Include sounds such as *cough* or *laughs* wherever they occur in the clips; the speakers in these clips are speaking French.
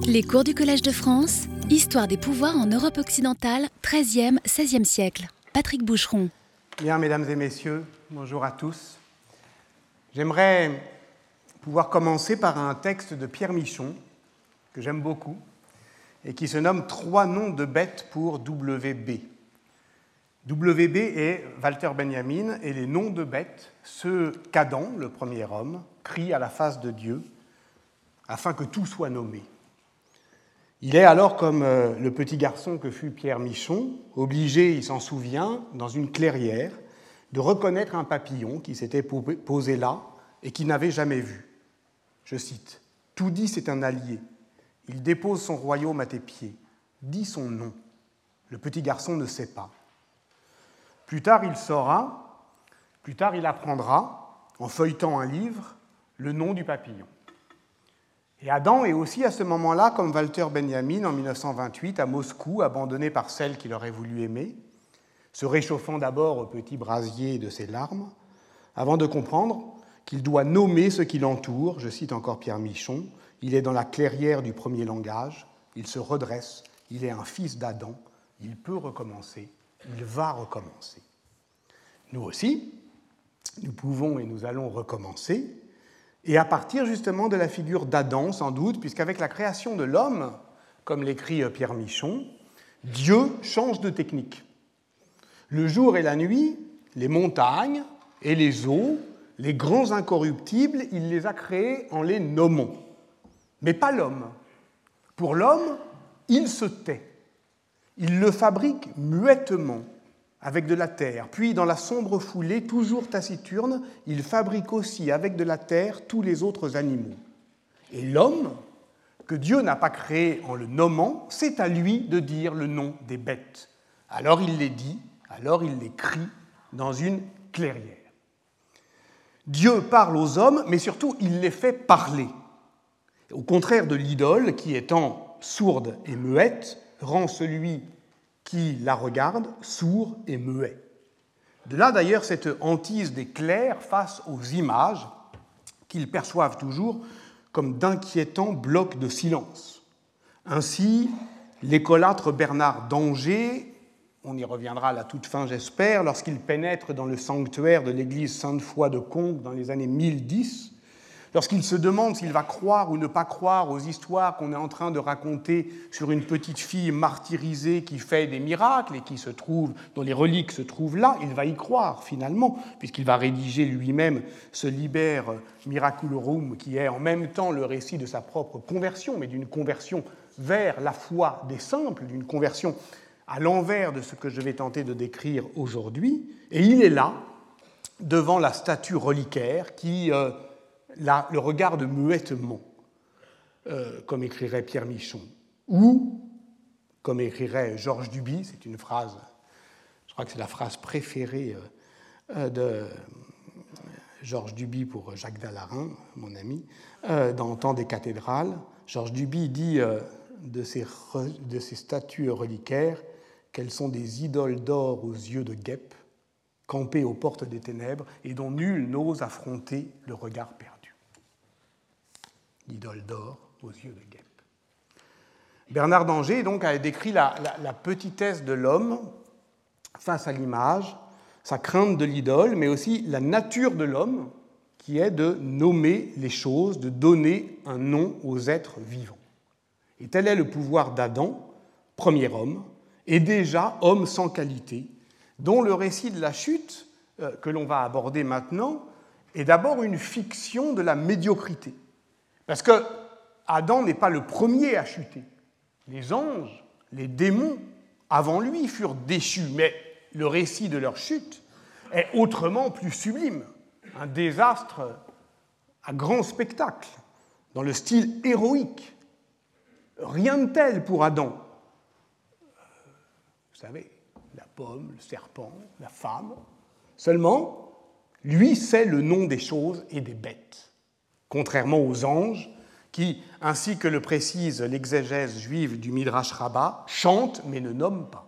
Les cours du Collège de France, Histoire des pouvoirs en Europe occidentale, 13e, 16e siècle. Patrick Boucheron. Bien, mesdames et messieurs, bonjour à tous. J'aimerais pouvoir commencer par un texte de Pierre Michon, que j'aime beaucoup, et qui se nomme Trois noms de bêtes pour WB. WB est Walter Benjamin et les noms de bêtes, ceux qu'Adam, le premier homme, crie à la face de Dieu, afin que tout soit nommé. Il est alors comme euh, le petit garçon que fut Pierre Michon, obligé, il s'en souvient, dans une clairière, de reconnaître un papillon qui s'était posé là et qu'il n'avait jamais vu. Je cite, Tout dit, c'est un allié. Il dépose son royaume à tes pieds. Dis son nom. Le petit garçon ne sait pas. Plus tard, il saura, plus tard, il apprendra, en feuilletant un livre, le nom du papillon. Et Adam est aussi à ce moment-là, comme Walter Benjamin en 1928 à Moscou, abandonné par celle qu'il aurait voulu aimer, se réchauffant d'abord au petit brasier de ses larmes, avant de comprendre qu'il doit nommer ce qui l'entoure, je cite encore Pierre Michon, il est dans la clairière du premier langage, il se redresse, il est un fils d'Adam, il peut recommencer, il va recommencer. Nous aussi, nous pouvons et nous allons recommencer, et à partir justement de la figure d'Adam, sans doute, puisqu'avec la création de l'homme, comme l'écrit Pierre Michon, Dieu change de technique. Le jour et la nuit, les montagnes et les eaux, les grands incorruptibles, il les a créés en les nommant. Mais pas l'homme. Pour l'homme, il se tait. Il le fabrique muettement avec de la terre. Puis, dans la sombre foulée, toujours taciturne, il fabrique aussi avec de la terre tous les autres animaux. Et l'homme, que Dieu n'a pas créé en le nommant, c'est à lui de dire le nom des bêtes. Alors il les dit, alors il les crie dans une clairière. Dieu parle aux hommes, mais surtout il les fait parler. Au contraire de l'idole, qui étant sourde et muette, rend celui qui la regarde sourd et muet. De là d'ailleurs cette hantise des clercs face aux images qu'ils perçoivent toujours comme d'inquiétants blocs de silence. Ainsi, l'écolâtre Bernard d'Angers, on y reviendra à la toute fin j'espère, lorsqu'il pénètre dans le sanctuaire de l'église Sainte-Foy de Conques dans les années 1010, Lorsqu'il se demande s'il va croire ou ne pas croire aux histoires qu'on est en train de raconter sur une petite fille martyrisée qui fait des miracles et qui se trouve, dont les reliques se trouvent là, il va y croire finalement, puisqu'il va rédiger lui-même ce Liber Miraculorum, qui est en même temps le récit de sa propre conversion, mais d'une conversion vers la foi des simples, d'une conversion à l'envers de ce que je vais tenter de décrire aujourd'hui. Et il est là, devant la statue reliquaire qui. Euh, le regarde muettement, euh, comme écrirait Pierre Michon, ou comme écrirait Georges Duby, c'est une phrase, je crois que c'est la phrase préférée euh, de Georges Duby pour Jacques Dallarin, mon ami, euh, dans Temps des cathédrales. Georges Duby dit de ces, de ces statues reliquaires qu'elles sont des idoles d'or aux yeux de guêpe, campées aux portes des ténèbres et dont nul n'ose affronter le regard perdu idole d'or aux yeux de guêpe. Bernard d'Angers donc a décrit la, petitesse de l'homme face à l'image, sa crainte de l'idole, mais aussi la nature de l'homme, qui est de nommer les choses, de donner un nom aux êtres vivants. Et tel est le pouvoir d'Adam, premier homme, et déjà homme sans qualité, dont le récit de la chute, euh, que l'on va aborder maintenant, est d'abord une fiction de la médiocrité. Parce que Adam n'est pas le premier à chuter. Les anges, les démons, avant lui, furent déchus, mais le récit de leur chute est autrement plus sublime. Un désastre à grand spectacle, dans le style héroïque. Rien de tel pour Adam. Vous savez, la pomme, le serpent, la femme. Seulement, lui sait le nom des choses et des bêtes contrairement aux anges, qui, ainsi que le précise l'exégèse juive du Midrash Rabbah, chantent mais ne nomment pas.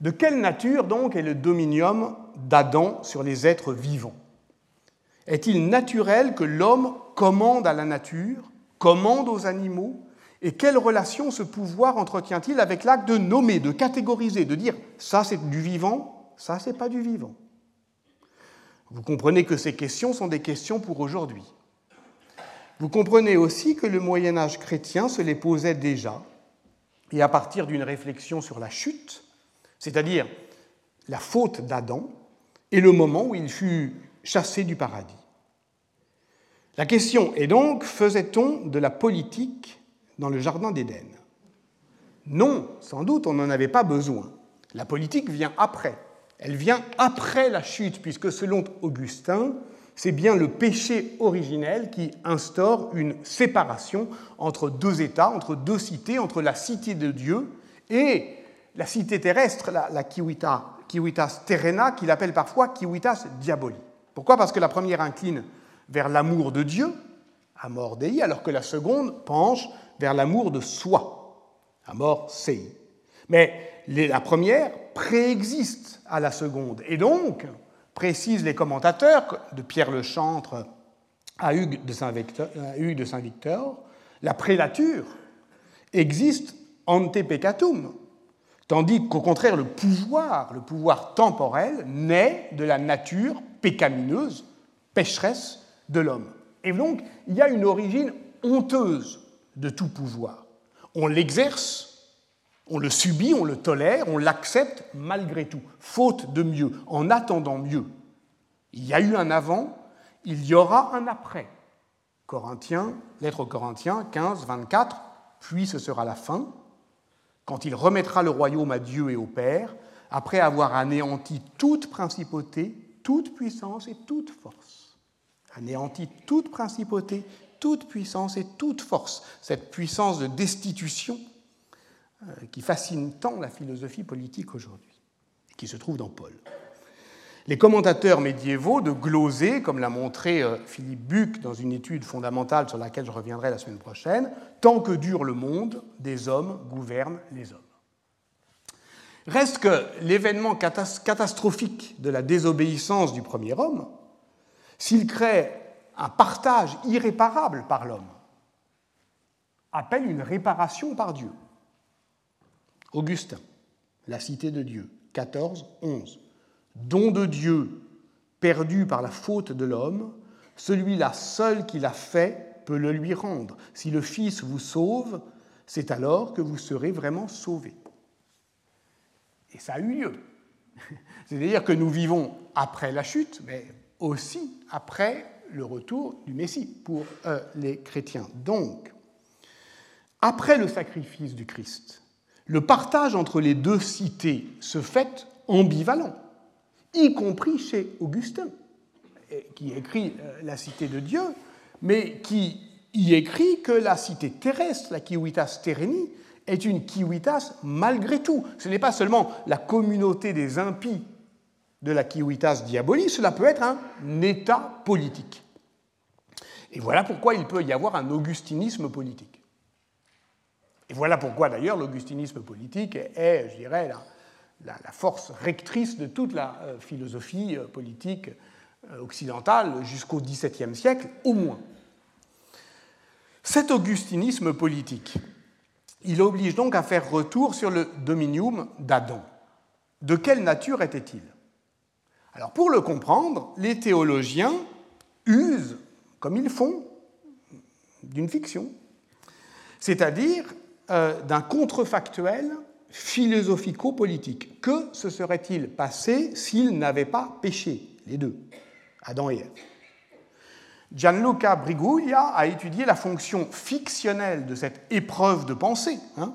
De quelle nature donc est le dominium d'Adam sur les êtres vivants? Est-il naturel que l'homme commande à la nature commande aux animaux? Et quelle relation ce pouvoir entretient-il avec l'acte de nommer, de catégoriser, de dire ça c'est du vivant, ça c'est pas du vivant? Vous comprenez que ces questions sont des questions pour aujourd'hui. Vous comprenez aussi que le Moyen Âge chrétien se les posait déjà, et à partir d'une réflexion sur la chute, c'est-à-dire la faute d'Adam, et le moment où il fut chassé du paradis. La question est donc, faisait-on de la politique dans le Jardin d'Éden? Non, sans doute, on n'en avait pas besoin. La politique vient après. Elle vient après la chute, puisque selon Augustin, c'est bien le péché originel qui instaure une séparation entre deux États, entre deux cités, entre la cité de Dieu et la cité terrestre, la, kiwitas terrena, qu'il appelle parfois kiwitas diaboli. Pourquoi? Parce que la première incline vers l'amour de Dieu, amor dei, alors que la seconde penche vers l'amour de soi, amor sei. Mais la première préexiste à la seconde. Et donc, précisent les commentateurs, de Pierre Le Chantre à Hugues de Saint-Victor, la prélature existe ante peccatum, tandis qu'au contraire le pouvoir, le pouvoir temporel, naît de la nature pécamineuse, pécheresse de l'homme. Et donc, il y a une origine honteuse de tout pouvoir. On l'exerce on le subit, on le tolère, on l'accepte malgré tout, faute de mieux, en attendant mieux. Il y a eu un avant, il y aura un après. Corinthiens, lettre aux Corinthiens 15, 24, puis ce sera la fin, quand il remettra le royaume à Dieu et au Père, après avoir anéanti toute principauté, toute puissance et toute force. Anéanti toute principauté, toute puissance et toute force. Cette puissance de destitution qui fascine tant la philosophie politique aujourd'hui, qui se trouve dans Paul. Les commentateurs médiévaux de gloser, comme l'a montré euh, Philippe Buck dans une étude fondamentale sur laquelle je reviendrai la semaine prochaine, tant que dure le monde, des hommes gouvernent les hommes. Reste que l'événement catastrophique de la désobéissance du premier homme, s'il crée un partage irréparable par l'homme, appelle une réparation par Dieu. Augustin, La Cité de Dieu, 14, 11. Don de Dieu perdu par la faute de l'homme, celui-là seul qui l'a fait peut le lui rendre. Si le Fils vous sauve, c'est alors que vous serez vraiment sauvés. Et ça a eu lieu. *laughs* C'est-à-dire que nous vivons après la chute, mais aussi après le retour du Messie pour euh, les chrétiens. Donc, après le sacrifice du Christ, le partage entre les deux cités se fait ambivalent, y compris chez Augustin, qui écrit euh, la cité de Dieu, mais qui y écrit que la cité terrestre, la Kiwitas Tereni, est une Kiwitas malgré tout. Ce n'est pas seulement la communauté des impies de la Kiwitas Diaboli, cela peut être un état politique. Et voilà pourquoi il peut y avoir un augustinisme politique. Et voilà pourquoi d'ailleurs l'augustinisme politique est, je dirais, la, force rectrice de toute la euh, philosophie euh, politique euh, occidentale jusqu'au XVIIe siècle au moins. Cet augustinisme politique, il oblige donc à faire retour sur le dominium d'Adam. De quelle nature était-il? Alors pour le comprendre, les théologiens usent, comme ils font, d'une fiction, c'est-à-dire euh, d'un contrefactuel philosophico-politique. Que se serait-il passé s'ils n'avaient pas péché, les deux, Adam et Ève? Gianluca Briguglia a étudié la fonction fictionnelle de cette épreuve de pensée, hein,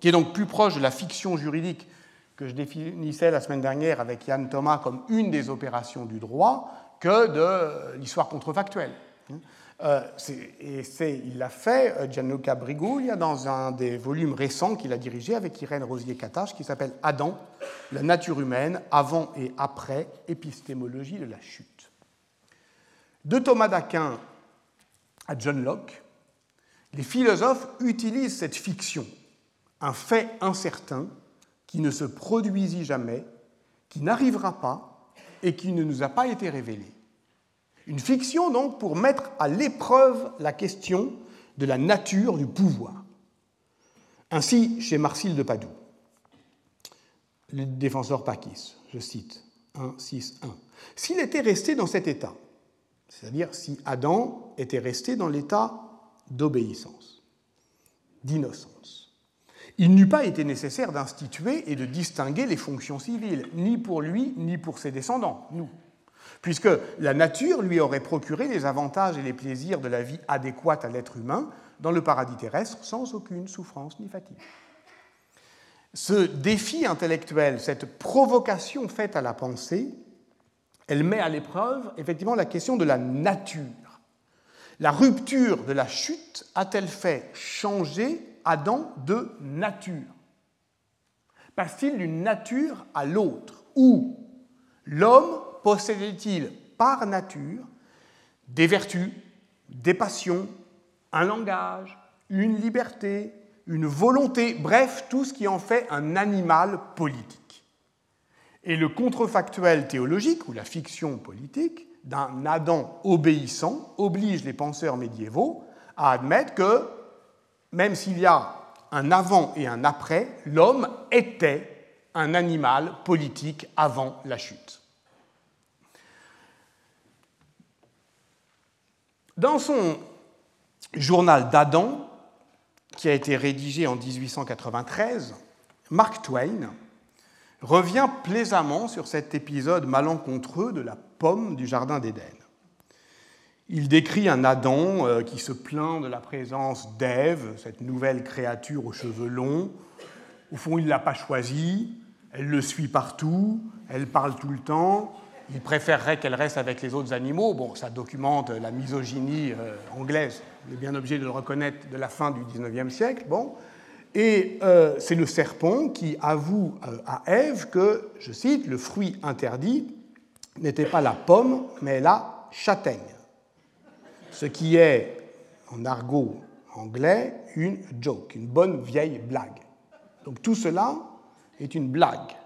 qui est donc plus proche de la fiction juridique que je définissais la semaine dernière avec Yann Thomas comme une des opérations du droit, que de l'histoire contrefactuelle. Euh, et il l'a fait, euh, Gianluca Briguglia, dans un des volumes récents qu'il a dirigé avec Irène Rosier-Catache, qui s'appelle Adam, la nature humaine, avant et après, épistémologie de la chute. De Thomas d'Aquin à John Locke, les philosophes utilisent cette fiction, un fait incertain qui ne se produisit jamais, qui n'arrivera pas et qui ne nous a pas été révélé. Une fiction, donc, pour mettre à l'épreuve la question de la nature du pouvoir. Ainsi, chez Marcille de Padoue, le défenseur Pakis, je cite 1, 6, 1. S'il était resté dans cet état, c'est-à-dire si Adam était resté dans l'état d'obéissance, d'innocence, il n'eût pas été nécessaire d'instituer et de distinguer les fonctions civiles, ni pour lui, ni pour ses descendants, nous, puisque la nature lui aurait procuré les avantages et les plaisirs de la vie adéquate à l'être humain dans le paradis terrestre sans aucune souffrance ni fatigue. Ce défi intellectuel, cette provocation faite à la pensée, elle met à l'épreuve effectivement la question de la nature. La rupture de la chute a-t-elle fait changer Adam de nature? Passe-t-il d'une nature à l'autre? Ou l'homme possédait-il par nature des vertus, des passions, un langage, une liberté, une volonté, bref, tout ce qui en fait un animal politique? Et le contrefactuel théologique, ou la fiction politique, d'un Adam obéissant oblige les penseurs médiévaux à admettre que, même s'il y a un avant et un après, l'homme était un animal politique avant la chute. Dans son journal d'Adam, qui a été rédigé en 1893, Mark Twain revient plaisamment sur cet épisode malencontreux de la pomme du Jardin d'Éden. Il décrit un Adam euh, qui se plaint de la présence d'Ève, cette nouvelle créature aux cheveux longs. Au fond, il ne l'a pas choisie, elle le suit partout, elle parle tout le temps, il préférerait qu'elle reste avec les autres animaux. Bon, ça documente la misogynie euh, anglaise, on est bien obligé de le reconnaître, de la fin du XIXe siècle. Bon. Et euh, c'est le serpent qui avoue euh, à Ève que, je cite, le fruit interdit n'était pas la pomme, mais la châtaigne. Ce qui est, en argot anglais, une joke, une bonne vieille blague. Donc tout cela est une blague.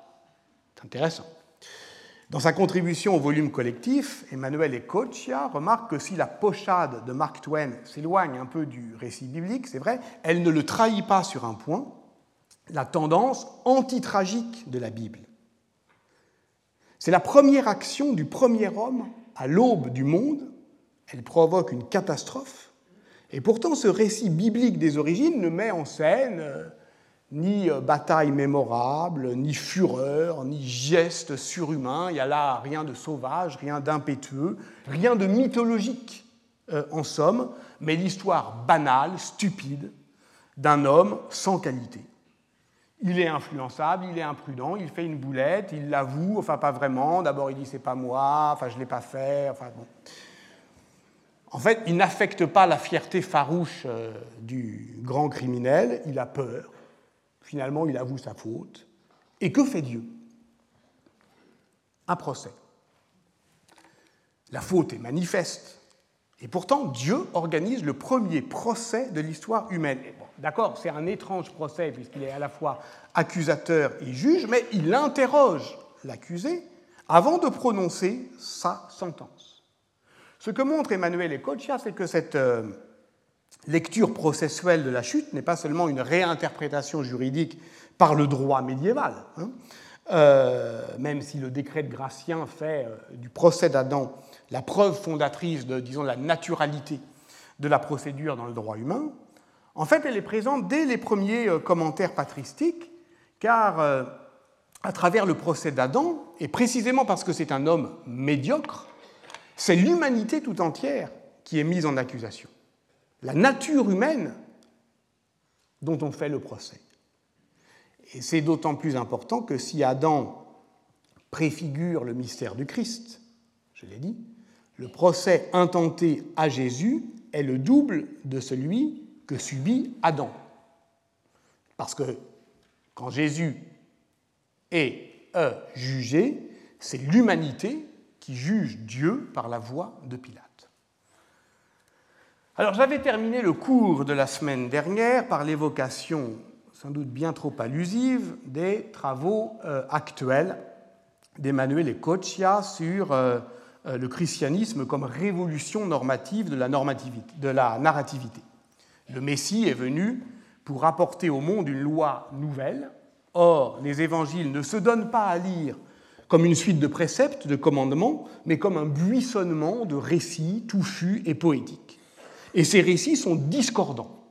C'est intéressant. Dans sa contribution au volume collectif, Emmanuel Ecochia remarque que si la pochade de Mark Twain s'éloigne un peu du récit biblique, c'est vrai, elle ne le trahit pas sur un point, la tendance antitragique de la Bible. C'est la première action du premier homme à l'aube du monde, elle provoque une catastrophe, et pourtant ce récit biblique des origines ne met en scène euh, ni euh, bataille mémorable, ni fureur, ni geste surhumain. Il n'y a là rien de sauvage, rien d'impétueux, rien de mythologique, euh, en somme, mais l'histoire banale, stupide, d'un homme sans qualité. Il est influençable, il est imprudent, il fait une boulette, il l'avoue, enfin pas vraiment. D'abord il dit c'est pas moi, enfin je l'ai pas fait, enfin bon. En fait, il n'affecte pas la fierté farouche euh, du grand criminel, il a peur, Finalement, il avoue sa faute. Et que fait Dieu? Un procès. La faute est manifeste. Et pourtant, Dieu organise le premier procès de l'histoire humaine. D'accord, c'est un étrange procès puisqu'il est à la fois accusateur et juge, mais il interroge l'accusé avant de prononcer sa sentence. Ce que montre Emmanuel Ecochia, c'est que cette euh, lecture processuelle de la chute n'est pas seulement une réinterprétation juridique par le droit médiéval, hein, euh, même si le décret de Gratien fait euh, du procès d'Adam la preuve fondatrice de, la naturalité de la procédure dans le droit humain, en fait, elle est présente dès les premiers euh, commentaires patristiques, car à travers le procès d'Adam, et précisément parce que c'est un homme médiocre, c'est l'humanité tout entière qui est mise en accusation la nature humaine dont on fait le procès. Et c'est d'autant plus important que si Adam préfigure le mystère du Christ, je l'ai dit, le procès intenté à Jésus est le double de celui que subit Adam. Parce que quand Jésus est jugé, c'est l'humanité qui juge Dieu par la voix de Pilate. Alors j'avais terminé le cours de la semaine dernière par l'évocation, sans doute bien trop allusive, des travaux euh, actuels d'Emmanuel Ecochia sur euh, euh, le christianisme comme révolution normative de la, de la narrativité. Le Messie est venu pour apporter au monde une loi nouvelle. Or, les évangiles ne se donnent pas à lire comme une suite de préceptes, de commandements, mais comme un buissonnement de récits touchus et poétiques. Et ces récits sont discordants,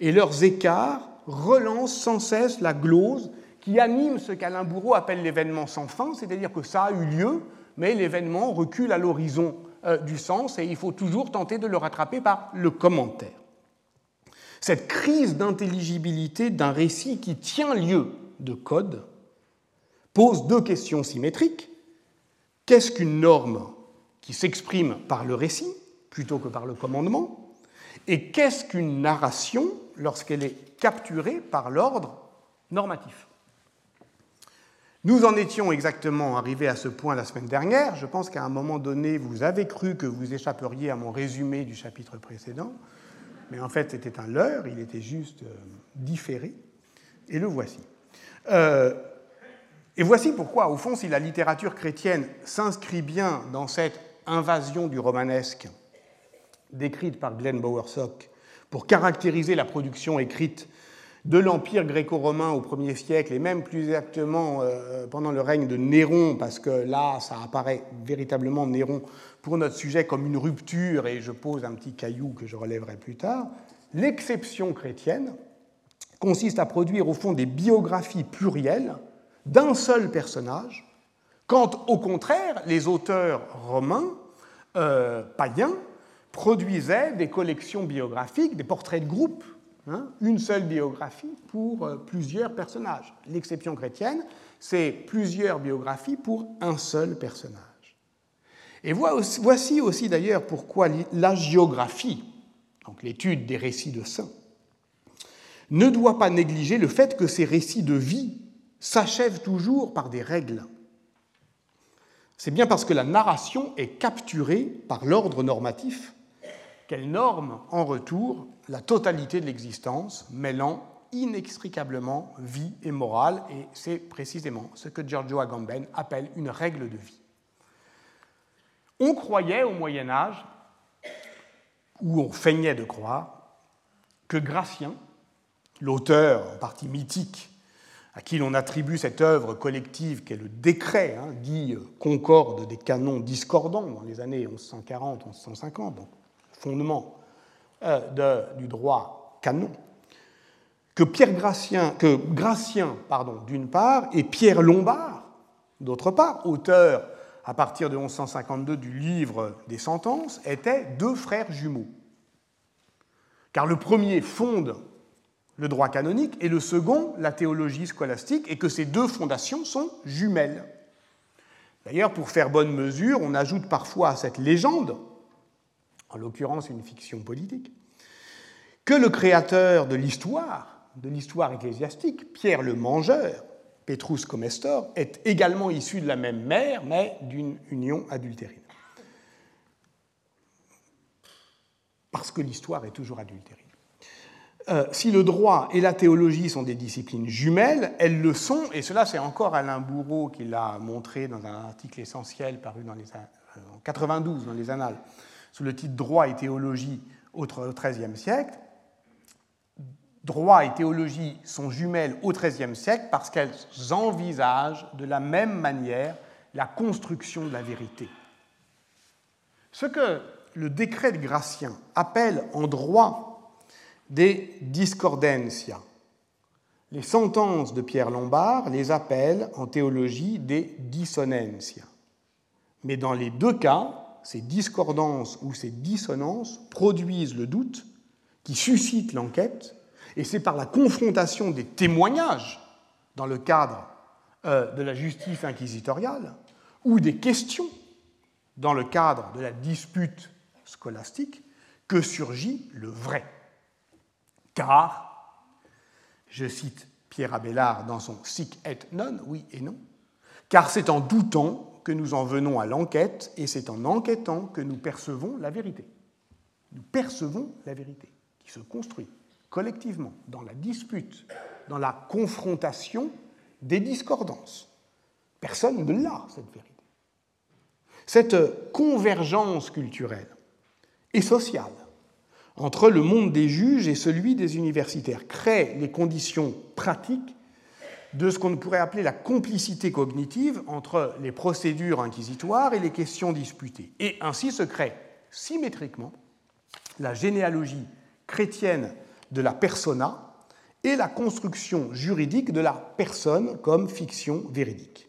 et leurs écarts relancent sans cesse la glose qui anime ce qu'Alain Bourreau appelle l'événement sans fin, c'est-à-dire que ça a eu lieu, mais l'événement recule à l'horizon euh, du sens et il faut toujours tenter de le rattraper par le commentaire. Cette crise d'intelligibilité d'un récit qui tient lieu de code pose deux questions symétriques. Qu'est-ce qu'une norme qui s'exprime par le récit plutôt que par le commandement? Et qu'est-ce qu'une narration lorsqu'elle est capturée par l'ordre normatif? Nous en étions exactement arrivés à ce point la semaine dernière. Je pense qu'à un moment donné, vous avez cru que vous échapperiez à mon résumé du chapitre précédent mais en fait c'était un leurre, il était juste euh, différé, et le voici. Euh, et voici pourquoi, au fond, si la littérature chrétienne s'inscrit bien dans cette invasion du romanesque décrite par Glenn Bowersock pour caractériser la production écrite de l'Empire gréco-romain au 1er siècle, et même plus exactement euh, pendant le règne de Néron, parce que là, ça apparaît véritablement Néron pour notre sujet comme une rupture, et je pose un petit caillou que je relèverai plus tard, l'exception chrétienne consiste à produire au fond des biographies plurielles d'un seul personnage, quand au contraire les auteurs romains, euh, païens, produisaient des collections biographiques, des portraits de groupe, hein, une seule biographie pour euh, plusieurs personnages. L'exception chrétienne, c'est plusieurs biographies pour un seul personnage. Et voici aussi d'ailleurs pourquoi la géographie, donc l'étude des récits de saints, ne doit pas négliger le fait que ces récits de vie s'achèvent toujours par des règles. C'est bien parce que la narration est capturée par l'ordre normatif qu'elle norme en retour la totalité de l'existence, mêlant inextricablement vie et morale, et c'est précisément ce que Giorgio Agamben appelle une règle de vie. On croyait au Moyen Âge, ou on feignait de croire, que Gratien, l'auteur en partie mythique, à qui l'on attribue cette œuvre collective qu'est le décret, hein, dit euh, concorde des canons discordants dans les années 1140-1150, donc fondement euh, du droit canon, que Pierre d'une part, et Pierre Lombard, d'autre part, auteur à partir de 1152 du livre des sentences, étaient deux frères jumeaux. Car le premier fonde le droit canonique et le second la théologie scolastique, et que ces deux fondations sont jumelles. D'ailleurs, pour faire bonne mesure, on ajoute parfois à cette légende, en l'occurrence une fiction politique, que le créateur de l'histoire, de l'histoire ecclésiastique, Pierre le Mangeur, Petrus Comestor, est également issu de la même mère, mais d'une union adultérine. Parce que l'histoire est toujours adultérine. Euh, si le droit et la théologie sont des disciplines jumelles, elles le sont, et cela c'est encore Alain Bourreau qui l'a montré dans un article essentiel paru euh, en 92 dans les Annales, sous le titre Droit et théologie au XIIIe siècle droit et théologie sont jumelles au XIIIe siècle parce qu'elles envisagent de la même manière la construction de la vérité. Ce que le décret de Gratien appelle en droit des discordencia, les sentences de Pierre Lombard les appellent en théologie des dissonantia. Mais dans les deux cas, ces discordances ou ces dissonances produisent le doute qui suscite l'enquête et c'est par la confrontation des témoignages dans le cadre euh, de la justice inquisitoriale ou des questions dans le cadre de la dispute scolastique que surgit le vrai. Car, je cite Pierre Abélard dans son Sic et non, oui et non, car c'est en doutant nous en venons à l'enquête et c'est en enquêtant que nous percevons la vérité. Nous percevons la vérité qui se construit collectivement, dans la dispute, dans la confrontation des discordances. Personne ne l'a, cette vérité. Cette convergence culturelle et sociale entre le monde des juges et celui des universitaires, crée les conditions pratiques de ce qu'on pourrait appeler la complicité cognitive entre les procédures inquisitoires et les questions disputées. Et ainsi se crée symétriquement la généalogie chrétienne de la persona et la construction juridique de la personne comme fiction véridique.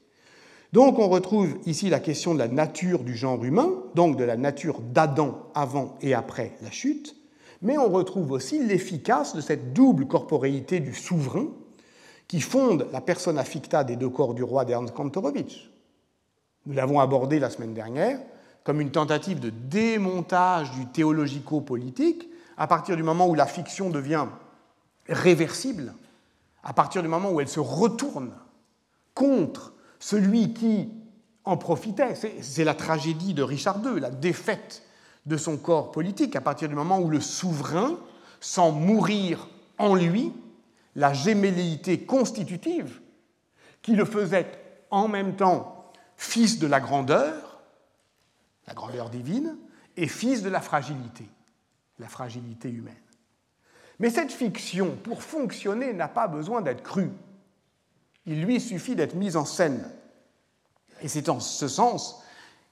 Donc on retrouve ici la question de la nature du genre humain, donc de la nature d'Adam avant et après la chute, mais on retrouve aussi l'efficace de cette double corporéité du souverain qui fonde la persona ficta des deux corps du roi d'Ernst Kantorowicz. Nous l'avons abordé la semaine dernière comme une tentative de démontage du théologico-politique à partir du moment où la fiction devient réversible, à partir du moment où elle se retourne contre celui qui en profitait. C'est la tragédie de Richard II, la défaite de son corps politique, à partir du moment où le souverain, sans mourir en lui, la gémelléité constitutive qui le faisait en même temps fils de la grandeur, la grandeur divine, et fils de la fragilité, la fragilité humaine. Mais cette fiction, pour fonctionner, n'a pas besoin d'être crue. Il lui suffit d'être mise en scène. Et c'est en ce sens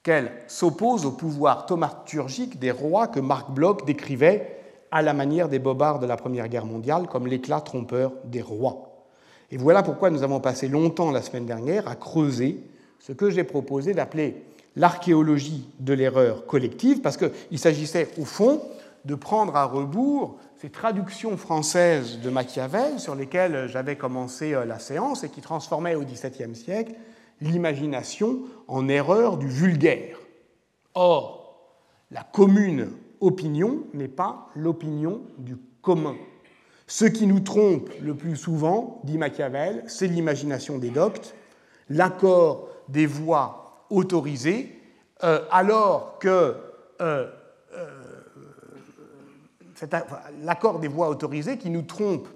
qu'elle s'oppose au pouvoir thaumaturgique des rois que Marc Bloch décrivait à la manière des bobards de la Première Guerre mondiale comme l'éclat trompeur des rois. Et voilà pourquoi nous avons passé longtemps la semaine dernière à creuser ce que j'ai proposé d'appeler l'archéologie de l'erreur collective, parce qu'il s'agissait au fond de prendre à rebours ces traductions françaises de Machiavel sur lesquelles j'avais commencé euh, la séance et qui transformaient au XVIIe siècle l'imagination en erreur du vulgaire. Or, la commune opinion n'est pas l'opinion du commun. Ce qui nous trompe le plus souvent, dit Machiavel, c'est l'imagination des doctes, l'accord des voix autorisées, euh, alors que euh, l'accord des voix autorisées qui nous trompe,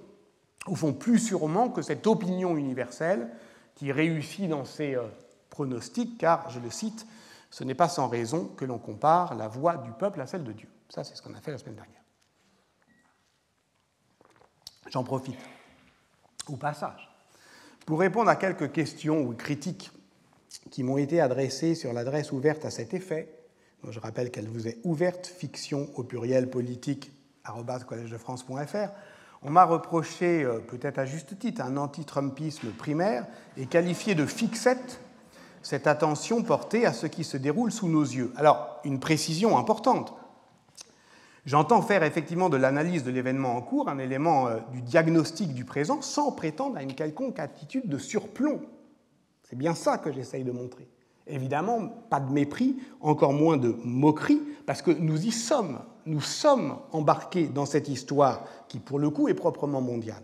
au fond, plus sûrement que cette opinion universelle qui réussit dans ses euh, pronostics, car, je le cite, ce n'est pas sans raison que l'on compare la voix du peuple à celle de Dieu. Ça, c'est ce qu'on a fait la semaine dernière. J'en profite, au passage, pour répondre à quelques questions ou critiques qui m'ont été adressées sur l'adresse ouverte à cet effet. je rappelle qu'elle vous est ouverte, fiction au pluriel politique collège-de-france.fr, on m'a reproché, euh, peut-être à juste titre, un anti-Trumpisme primaire et qualifié de fixette cette attention portée à ce qui se déroule sous nos yeux. Alors, une précision importante. J'entends faire effectivement de l'analyse de l'événement en cours un élément euh, du diagnostic du présent sans prétendre à une quelconque attitude de surplomb. C'est bien ça que j'essaye de montrer. Évidemment, pas de mépris, encore moins de moquerie, parce que nous y sommes nous sommes embarqués dans cette histoire qui, pour le coup, est proprement mondiale.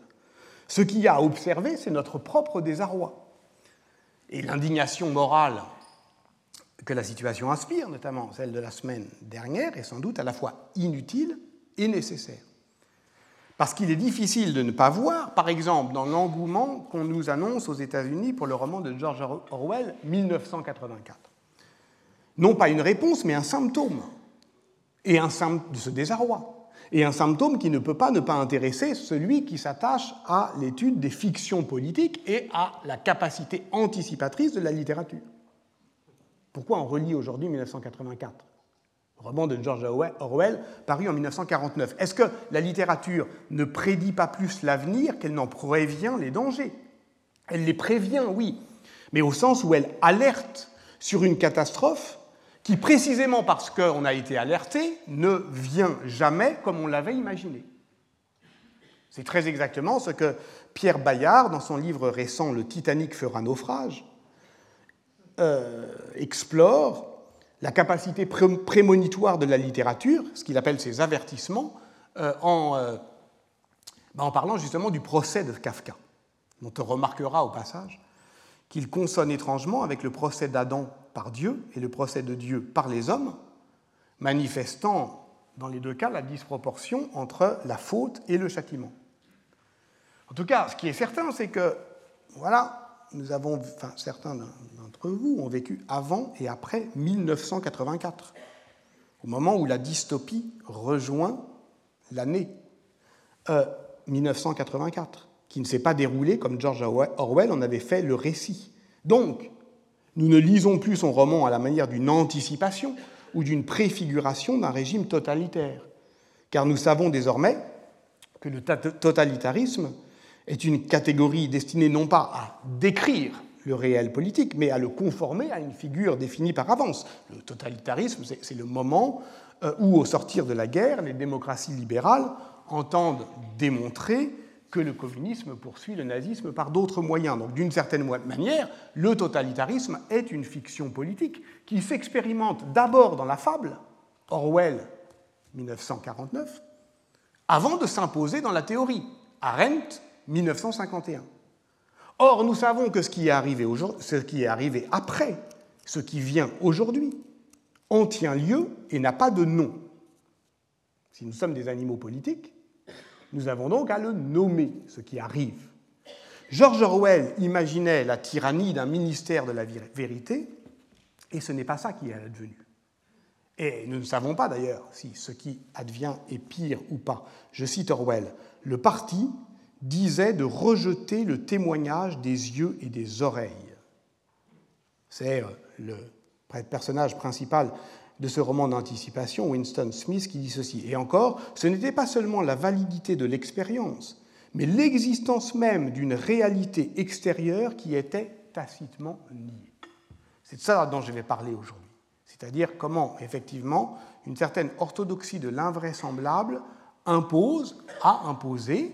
Ce qu'il y a à observer, c'est notre propre désarroi. Et l'indignation morale que la situation inspire, notamment celle de la semaine dernière, est sans doute à la fois inutile et nécessaire. Parce qu'il est difficile de ne pas voir, par exemple, dans l'engouement qu'on nous annonce aux États-Unis pour le roman de George Orwell, 1984. Non pas une réponse, mais un symptôme et un symptôme de ce désarroi, et un symptôme qui ne peut pas ne pas intéresser celui qui s'attache à l'étude des fictions politiques et à la capacité anticipatrice de la littérature. Pourquoi on relit aujourd'hui 1984 roman de George Orwell, paru en 1949. Est-ce que la littérature ne prédit pas plus l'avenir qu'elle n'en prévient les dangers? Elle les prévient, oui, mais au sens où elle alerte sur une catastrophe qui, précisément parce qu'on a été alerté, ne vient jamais comme on l'avait imaginé. C'est très exactement ce que Pierre Bayard, dans son livre récent Le Titanic fera naufrage, euh, explore la capacité prémonitoire de la littérature, ce qu'il appelle ses avertissements, euh, en, euh, ben, en parlant justement du procès de Kafka, on remarquera au passage qu'il consonne étrangement avec le procès d'Adam par Dieu et le procès de Dieu par les hommes, manifestant dans les deux cas la disproportion entre la faute et le châtiment. En tout cas, ce qui est certain, c'est que, voilà, nous avons, certains d'entre vous ont vécu avant et après 1984, au moment où la dystopie rejoint l'année 1984, euh, qui ne s'est pas déroulée comme George Orwell en avait fait le récit. Donc, nous ne lisons plus son roman à la manière d'une anticipation ou d'une préfiguration d'un régime totalitaire, car nous savons désormais que le totalitarisme est une catégorie destinée non pas à décrire le réel politique, mais à le conformer à une figure définie par avance. Le totalitarisme, c'est le moment euh, où, au sortir de la guerre, les démocraties libérales entendent démontrer que le communisme poursuit le nazisme par d'autres moyens. Donc, d'une certaine manière, le totalitarisme est une fiction politique qui s'expérimente d'abord dans la fable, Orwell 1949, avant de s'imposer dans la théorie, Arendt 1951. Or, nous savons que ce qui est arrivé, ce après, ce qui vient aujourd'hui, en tient lieu et n'a pas de nom. Si nous sommes des animaux politiques, nous avons donc à le nommer, ce qui arrive. George Orwell imaginait la tyrannie d'un ministère de la vérité, et ce n'est pas ça qui est advenu. Et nous ne savons pas d'ailleurs si ce qui advient est pire ou pas. Je cite Orwell, le parti disait de rejeter le témoignage des yeux et des oreilles. C'est euh, le personnage principal de ce roman d'anticipation, Winston Smith, qui dit ceci. Et encore, ce n'était pas seulement la validité de l'expérience, mais l'existence même d'une réalité extérieure qui était tacitement niée. C'est de ça dont je vais parler aujourd'hui. C'est-à-dire comment, effectivement, une certaine orthodoxie de l'invraisemblable impose, a imposé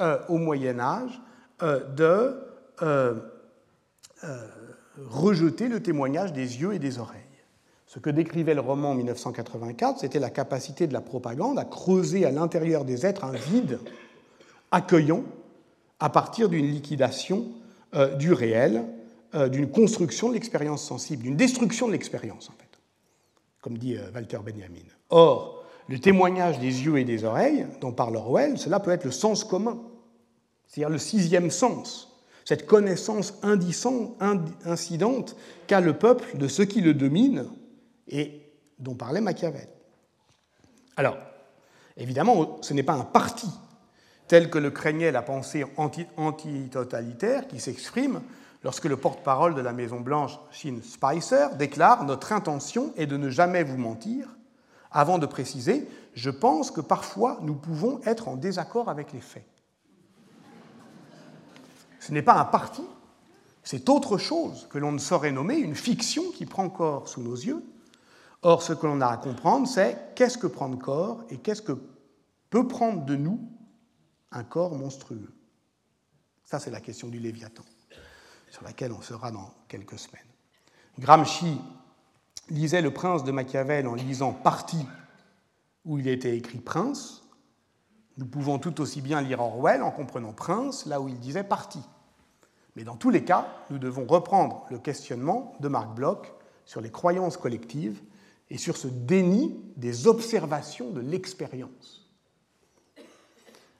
euh, au Moyen Âge euh, de euh, rejeter le témoignage des yeux et des oreilles. Ce que décrivait le roman en 1984, c'était la capacité de la propagande à creuser à l'intérieur des êtres un vide accueillant à partir d'une liquidation du réel, d'une construction de l'expérience sensible, d'une destruction de l'expérience, en fait, comme dit Walter Benjamin. Or, le témoignage des yeux et des oreilles, dont parle Orwell, cela peut être le sens commun, c'est-à-dire le sixième sens, cette connaissance incidente qu'a le peuple de ce qui le domine et dont parlait Machiavel. Alors, évidemment, ce n'est pas un parti tel que le craignait la pensée anti-totalitaire qui s'exprime lorsque le porte-parole de la Maison-Blanche, Shin Spicer, déclare Notre intention est de ne jamais vous mentir, avant de préciser Je pense que parfois nous pouvons être en désaccord avec les faits. Ce n'est pas un parti, c'est autre chose que l'on ne saurait nommer une fiction qui prend corps sous nos yeux. Or, ce que l'on a à comprendre, c'est qu'est-ce que prendre corps et qu'est-ce que peut prendre de nous un corps monstrueux. Ça, c'est la question du Léviathan, sur laquelle on sera dans quelques semaines. Gramsci lisait Le Prince de Machiavel en lisant Partie, où il était écrit Prince. Nous pouvons tout aussi bien lire Orwell en comprenant Prince, là où il disait Partie. Mais dans tous les cas, nous devons reprendre le questionnement de Marc Bloch sur les croyances collectives et sur ce déni des observations de l'expérience.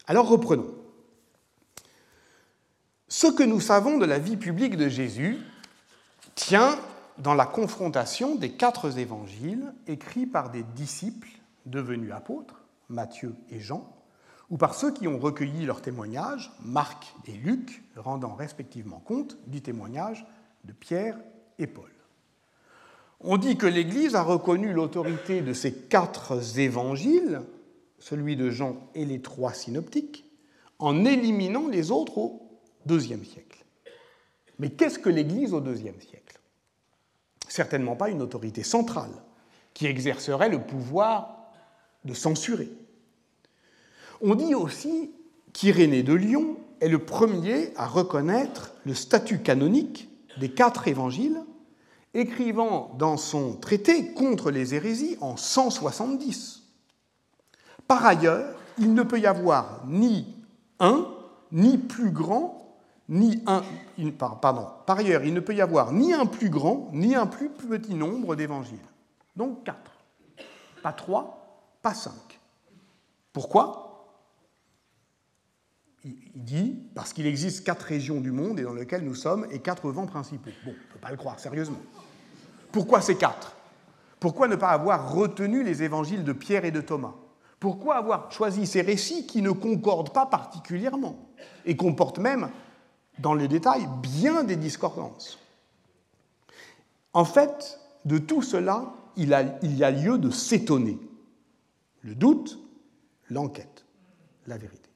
Alors reprenons. Ce que nous savons de la vie publique de Jésus tient dans la confrontation des quatre évangiles écrits par des disciples devenus apôtres, Matthieu et Jean, ou par ceux qui ont recueilli leurs témoignages, Marc et Luc, rendant respectivement compte du témoignage de Pierre et Paul. On dit que l'Église a reconnu l'autorité de ces quatre évangiles, celui de Jean et les trois synoptiques, en éliminant les autres au deuxième siècle. Mais qu'est-ce que l'Église au deuxième siècle? Certainement pas une autorité centrale qui exercerait le pouvoir de censurer. On dit aussi qu'Irénée de Lyon est le premier à reconnaître le statut canonique des quatre évangiles, écrivant dans son traité contre les hérésies en 170. Par ailleurs, il ne peut y avoir ni un, ni plus grand, ni un. Pardon. Par ailleurs, il ne peut y avoir ni un plus grand, ni un plus petit nombre d'évangiles. Donc quatre. Pas trois, pas cinq. Pourquoi? Il dit parce qu'il existe quatre régions du monde et dans lesquelles nous sommes et quatre vents principaux. Bon, on ne peut pas le croire, sérieusement. Pourquoi ces quatre? Pourquoi ne pas avoir retenu les évangiles de Pierre et de Thomas? Pourquoi avoir choisi ces récits qui ne concordent pas particulièrement et comportent même, dans les détails, bien des discordances? En fait, de tout cela, il, y a lieu de s'étonner. Le doute, l'enquête, la vérité.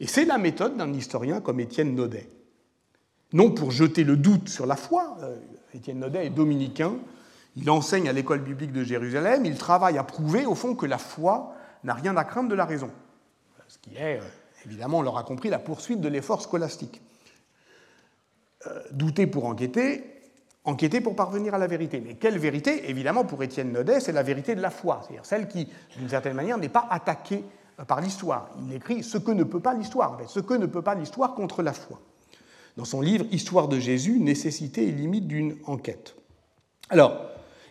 Et c'est la méthode d'un historien comme Étienne Naudet. Non pour jeter le doute sur la foi, euh, Étienne Naudet est dominicain, il enseigne à l'école biblique de Jérusalem, il travaille à prouver au fond que la foi n'a rien à craindre de la raison. Ce qui est, euh, évidemment, on l'aura compris, la poursuite de l'effort scolastique. Euh, douter pour enquêter, enquêter pour parvenir à la vérité. Mais quelle vérité? Évidemment, pour Étienne Naudet, c'est la vérité de la foi, c'est-à-dire celle qui, d'une certaine manière, n'est pas attaquée euh, par l'histoire. Il écrit ce que ne peut pas l'histoire, ce que ne peut pas l'histoire contre la foi. Dans son livre Histoire de Jésus, nécessité et limite d'une enquête. Alors,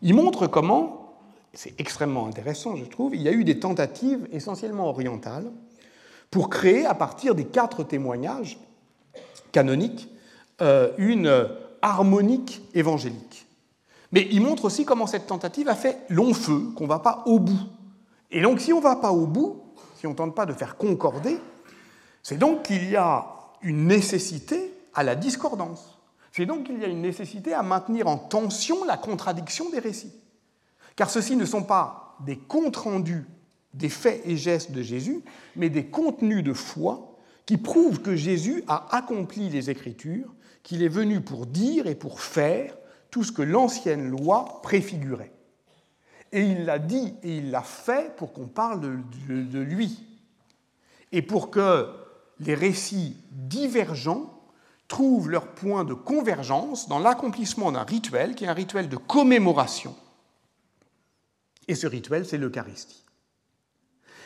il montre comment, c'est extrêmement intéressant, je trouve, il y a eu des tentatives essentiellement orientales pour créer, à partir des quatre témoignages canoniques, euh, une harmonique évangélique. Mais il montre aussi comment cette tentative a fait long feu, qu'on ne va pas au bout. Et donc si on ne va pas au bout, si on ne tente pas de faire concorder, c'est donc qu'il y a une nécessité à la discordance. C'est donc qu'il y a une nécessité à maintenir en tension la contradiction des récits. Car ceux-ci ne sont pas des comptes rendus des faits et gestes de Jésus, mais des contenus de foi qui prouvent que Jésus a accompli les Écritures qu'il est venu pour dire et pour faire tout ce que l'ancienne loi préfigurait. Et il l'a dit et il l'a fait pour qu'on parle de, lui. Et pour que les récits divergents trouvent leur point de convergence dans l'accomplissement d'un rituel qui est un rituel de commémoration. Et ce rituel, c'est l'Eucharistie.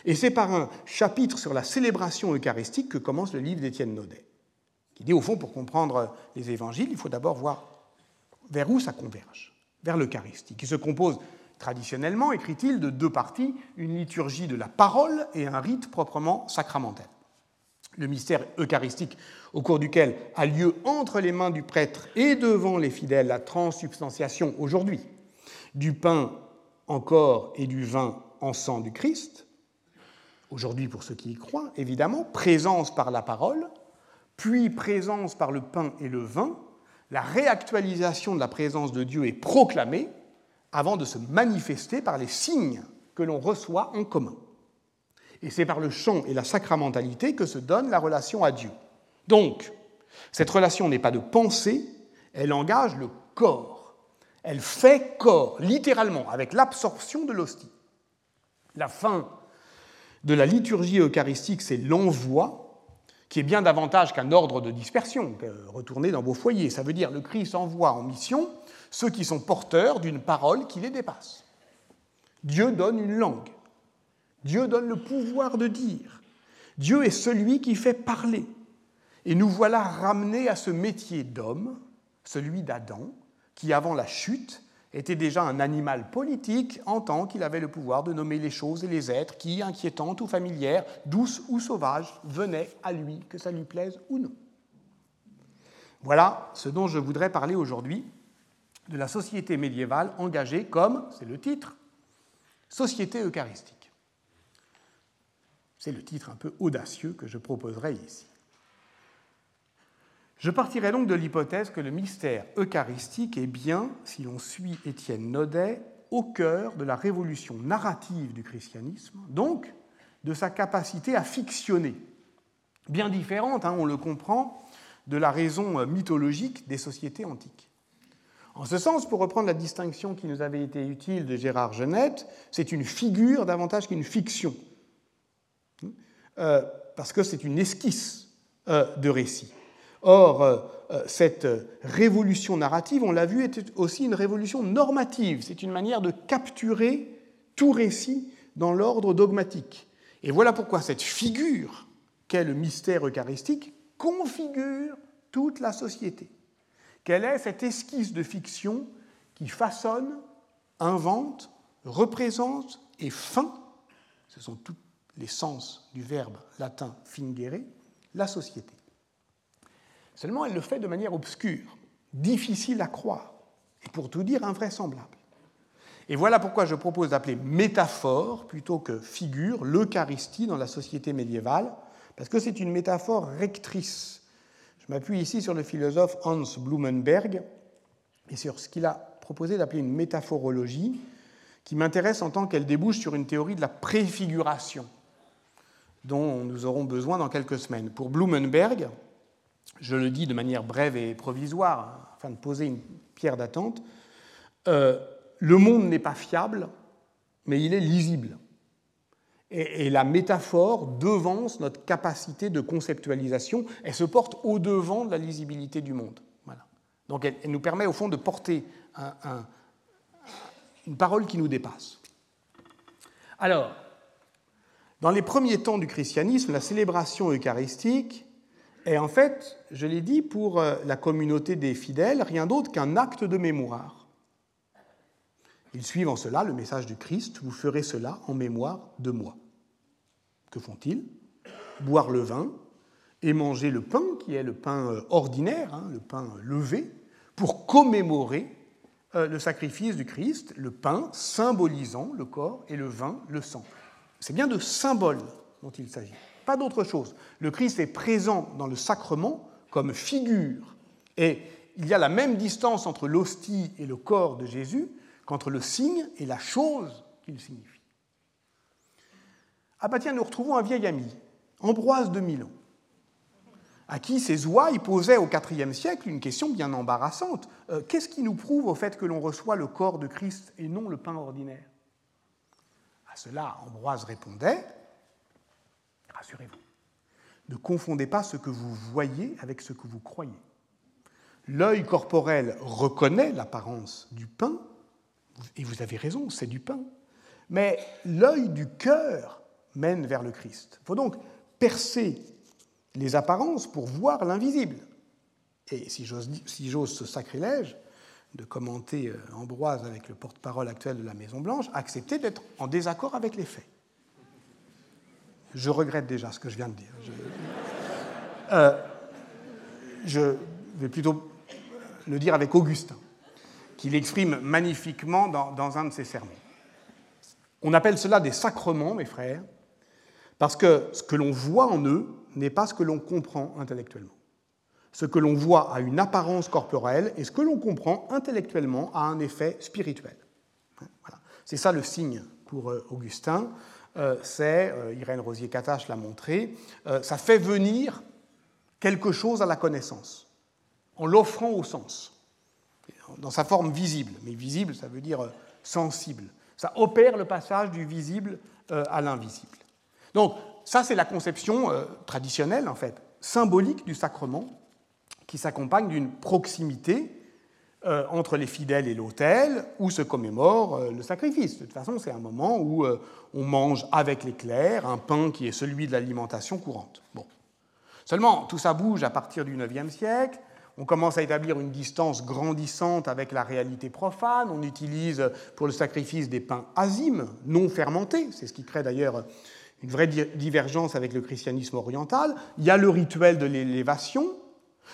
Et c'est par un chapitre sur la célébration eucharistique que commence le livre d'Étienne Naudet qui dit au fond, pour comprendre les évangiles, il faut d'abord voir vers où ça converge, vers l'Eucharistie, qui se compose traditionnellement, écrit-il, de deux parties, une liturgie de la parole et un rite proprement sacramentel. Le mystère eucharistique, au cours duquel a lieu entre les mains du prêtre et devant les fidèles la transsubstantiation aujourd'hui du pain en corps et du vin en sang du Christ, aujourd'hui pour ceux qui y croient, évidemment, présence par la parole, puis présence par le pain et le vin, la réactualisation de la présence de Dieu est proclamée avant de se manifester par les signes que l'on reçoit en commun. Et c'est par le chant et la sacramentalité que se donne la relation à Dieu. Donc, cette relation n'est pas de pensée, elle engage le corps. Elle fait corps, littéralement, avec l'absorption de l'hostie. La fin de la liturgie eucharistique, c'est l'envoi, qui est bien davantage qu'un ordre de dispersion, retourner dans vos foyers. Ça veut dire le Christ envoie en mission ceux qui sont porteurs d'une parole qui les dépasse. Dieu donne une langue. Dieu donne le pouvoir de dire. Dieu est celui qui fait parler. Et nous voilà ramenés à ce métier d'homme, celui d'Adam, qui avant la chute était déjà un animal politique en tant qu'il avait le pouvoir de nommer les choses et les êtres qui, inquiétantes ou familières, douces ou sauvages, venaient à lui, que ça lui plaise ou non. Voilà ce dont je voudrais parler aujourd'hui, de la société médiévale engagée comme, c'est le titre, société eucharistique. C'est le titre un peu audacieux que je proposerai ici. Je partirai donc de l'hypothèse que le mystère eucharistique est bien, si l'on suit Étienne Naudet, au cœur de la révolution narrative du christianisme, donc de sa capacité à fictionner, bien différente, hein, on le comprend, de la raison mythologique des sociétés antiques. En ce sens, pour reprendre la distinction qui nous avait été utile de Gérard Genette, c'est une figure davantage qu'une fiction, euh, parce que c'est une esquisse euh, de récit. Or, euh, cette révolution narrative, on l'a vu, était aussi une révolution normative. C'est une manière de capturer tout récit dans l'ordre dogmatique. Et voilà pourquoi cette figure qu'est le mystère eucharistique configure toute la société. Quelle est cette esquisse de fiction qui façonne, invente, représente et feint, ce sont tous les sens du verbe latin fingere, la société. Seulement, elle le fait de manière obscure, difficile à croire, et pour tout dire invraisemblable. Et voilà pourquoi je propose d'appeler métaphore plutôt que figure l'Eucharistie dans la société médiévale, parce que c'est une métaphore rectrice. Je m'appuie ici sur le philosophe Hans Blumenberg et sur ce qu'il a proposé d'appeler une métaphorologie, qui m'intéresse en tant qu'elle débouche sur une théorie de la préfiguration, dont nous aurons besoin dans quelques semaines. Pour Blumenberg, je le dis de manière brève et provisoire, afin de poser une pierre d'attente, euh, le monde n'est pas fiable, mais il est lisible. Et, la métaphore devance notre capacité de conceptualisation, elle se porte au-devant de la lisibilité du monde. Voilà. Donc elle, nous permet au fond de porter une parole qui nous dépasse. Alors, dans les premiers temps du christianisme, la célébration eucharistique est en fait, je l'ai dit, pour euh, la communauté des fidèles, rien d'autre qu'un acte de mémoire. Ils suivent en cela le message du Christ, vous ferez cela en mémoire de moi. Que font-ils? Boire le vin et manger le pain, qui est le pain euh, ordinaire, hein, le pain levé, pour commémorer euh, le sacrifice du Christ, le pain symbolisant le corps et le vin le sang. C'est bien de symboles dont il s'agit, pas d'autre chose. Le Christ est présent dans le sacrement comme figure, et il y a la même distance entre l'hostie et le corps de Jésus qu'entre le signe et la chose qu'il signifie. Ah bah tiens, nous retrouvons un vieil ami, Ambroise de Milan, à qui ces ouailles posaient au IVe siècle une question bien embarrassante. Euh, qu'est-ce qui nous prouve au fait que l'on reçoit le corps de Christ et non le pain ordinaire? À cela, Ambroise répondait, rassurez-vous, ne confondez pas ce que vous voyez avec ce que vous croyez. L'œil corporel reconnaît l'apparence du pain, et vous avez raison, c'est du pain. Mais l'œil du cœur mène vers le Christ. Il faut donc percer les apparences pour voir l'invisible. Et si j'ose ce sacrilège de commenter euh, Ambroise avec le porte-parole actuel de la Maison-Blanche, accepter d'être en désaccord avec les faits. Je regrette déjà ce que je viens de dire. Je, euh, vais plutôt le dire avec Augustin qu'il exprime magnifiquement dans, un de ses sermons. On appelle cela des sacrements, mes frères, parce que ce que l'on voit en eux n'est pas ce que l'on comprend intellectuellement. Ce que l'on voit a une apparence corporelle et ce que l'on comprend intellectuellement a un effet spirituel. C'est ça le signe pour euh, Augustin. Euh, c'est, euh, Irène Rosier-Catache l'a montré, ça fait venir quelque chose à la connaissance en l'offrant au sens dans sa forme visible. Mais visible, ça veut dire sensible. Ça opère le passage du visible à l'invisible. Donc, ça, c'est la conception traditionnelle, en fait, symbolique du sacrement, qui s'accompagne d'une proximité entre les fidèles et l'autel, où se commémore le sacrifice. De toute façon, c'est un moment où on mange avec l'éclair un pain qui est celui de l'alimentation courante. Bon. Seulement, tout ça bouge à partir du IXe siècle on commence à établir une distance grandissante avec la réalité profane. On utilise pour le sacrifice des pains azimes, non fermentés. C'est ce qui crée d'ailleurs une vraie divergence avec le christianisme oriental. Il y a le rituel de l'élévation.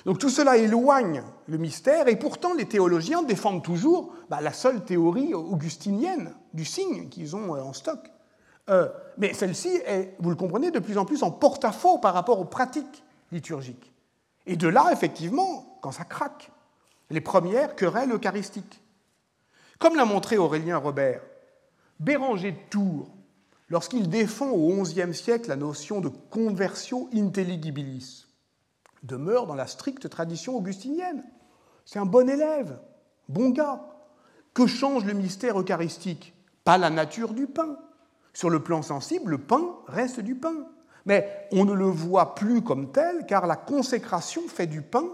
Donc tout cela éloigne le mystère et pourtant les théologiens défendent toujours bah, la seule théorie augustinienne du signe qu'ils ont euh, en stock. Euh, mais celle-ci est, vous le comprenez, de plus en plus en porte-à-faux par rapport aux pratiques liturgiques. Et de là, effectivement, quand ça craque, les premières querelles eucharistiques. Comme l'a montré Aurélien Robert, Béranger de Tours, lorsqu'il défend au XIe siècle la notion de conversio intelligibilis, demeure dans la stricte tradition augustinienne. C'est un bon élève, bon gars. Que change le mystère eucharistique? Pas la nature du pain. Sur le plan sensible, le pain reste du pain. Mais on ne le voit plus comme tel car la consécration fait du pain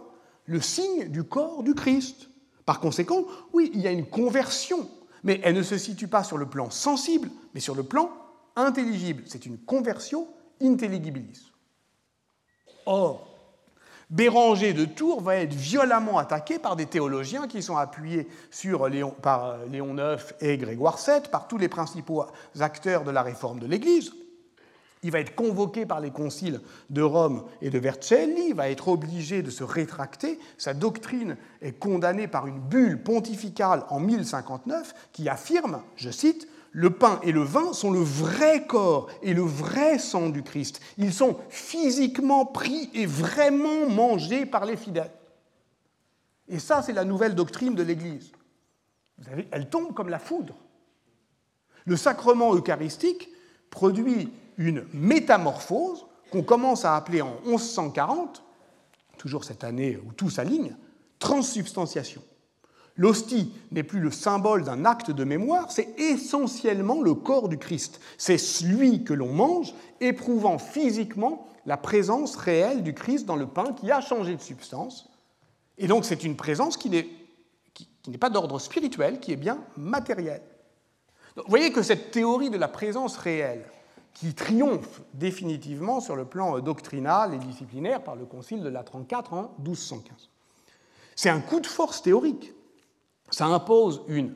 le signe du corps du Christ. Par conséquent, oui, il y a une conversion, mais elle ne se situe pas sur le plan sensible, mais sur le plan intelligible. C'est une conversion intelligibilis. Or, Béranger de Tours va être violemment attaqué par des théologiens qui sont appuyés sur Léon, par Léon IX et Grégoire VII, par tous les principaux acteurs de la réforme de l'Église. Il va être convoqué par les conciles de Rome et de Vercelli, il va être obligé de se rétracter. Sa doctrine est condamnée par une bulle pontificale en 1059 qui affirme, je cite, le pain et le vin sont le vrai corps et le vrai sang du Christ. Ils sont physiquement pris et vraiment mangés par les fidèles. Et ça, c'est la nouvelle doctrine de l'Église. Elle tombe comme la foudre. Le sacrement eucharistique produit une métamorphose qu'on commence à appeler en 1140, toujours cette année où tout s'aligne, transsubstantiation. L'hostie n'est plus le symbole d'un acte de mémoire, c'est essentiellement le corps du Christ. C'est celui que l'on mange, éprouvant physiquement la présence réelle du Christ dans le pain qui a changé de substance. Et donc c'est une présence qui n'est, pas d'ordre spirituel, qui est bien matérielle. vous voyez que cette théorie de la présence réelle, qui triomphe définitivement sur le plan doctrinal et disciplinaire par le Concile de la 34 en 1215. C'est un coup de force théorique. Ça impose une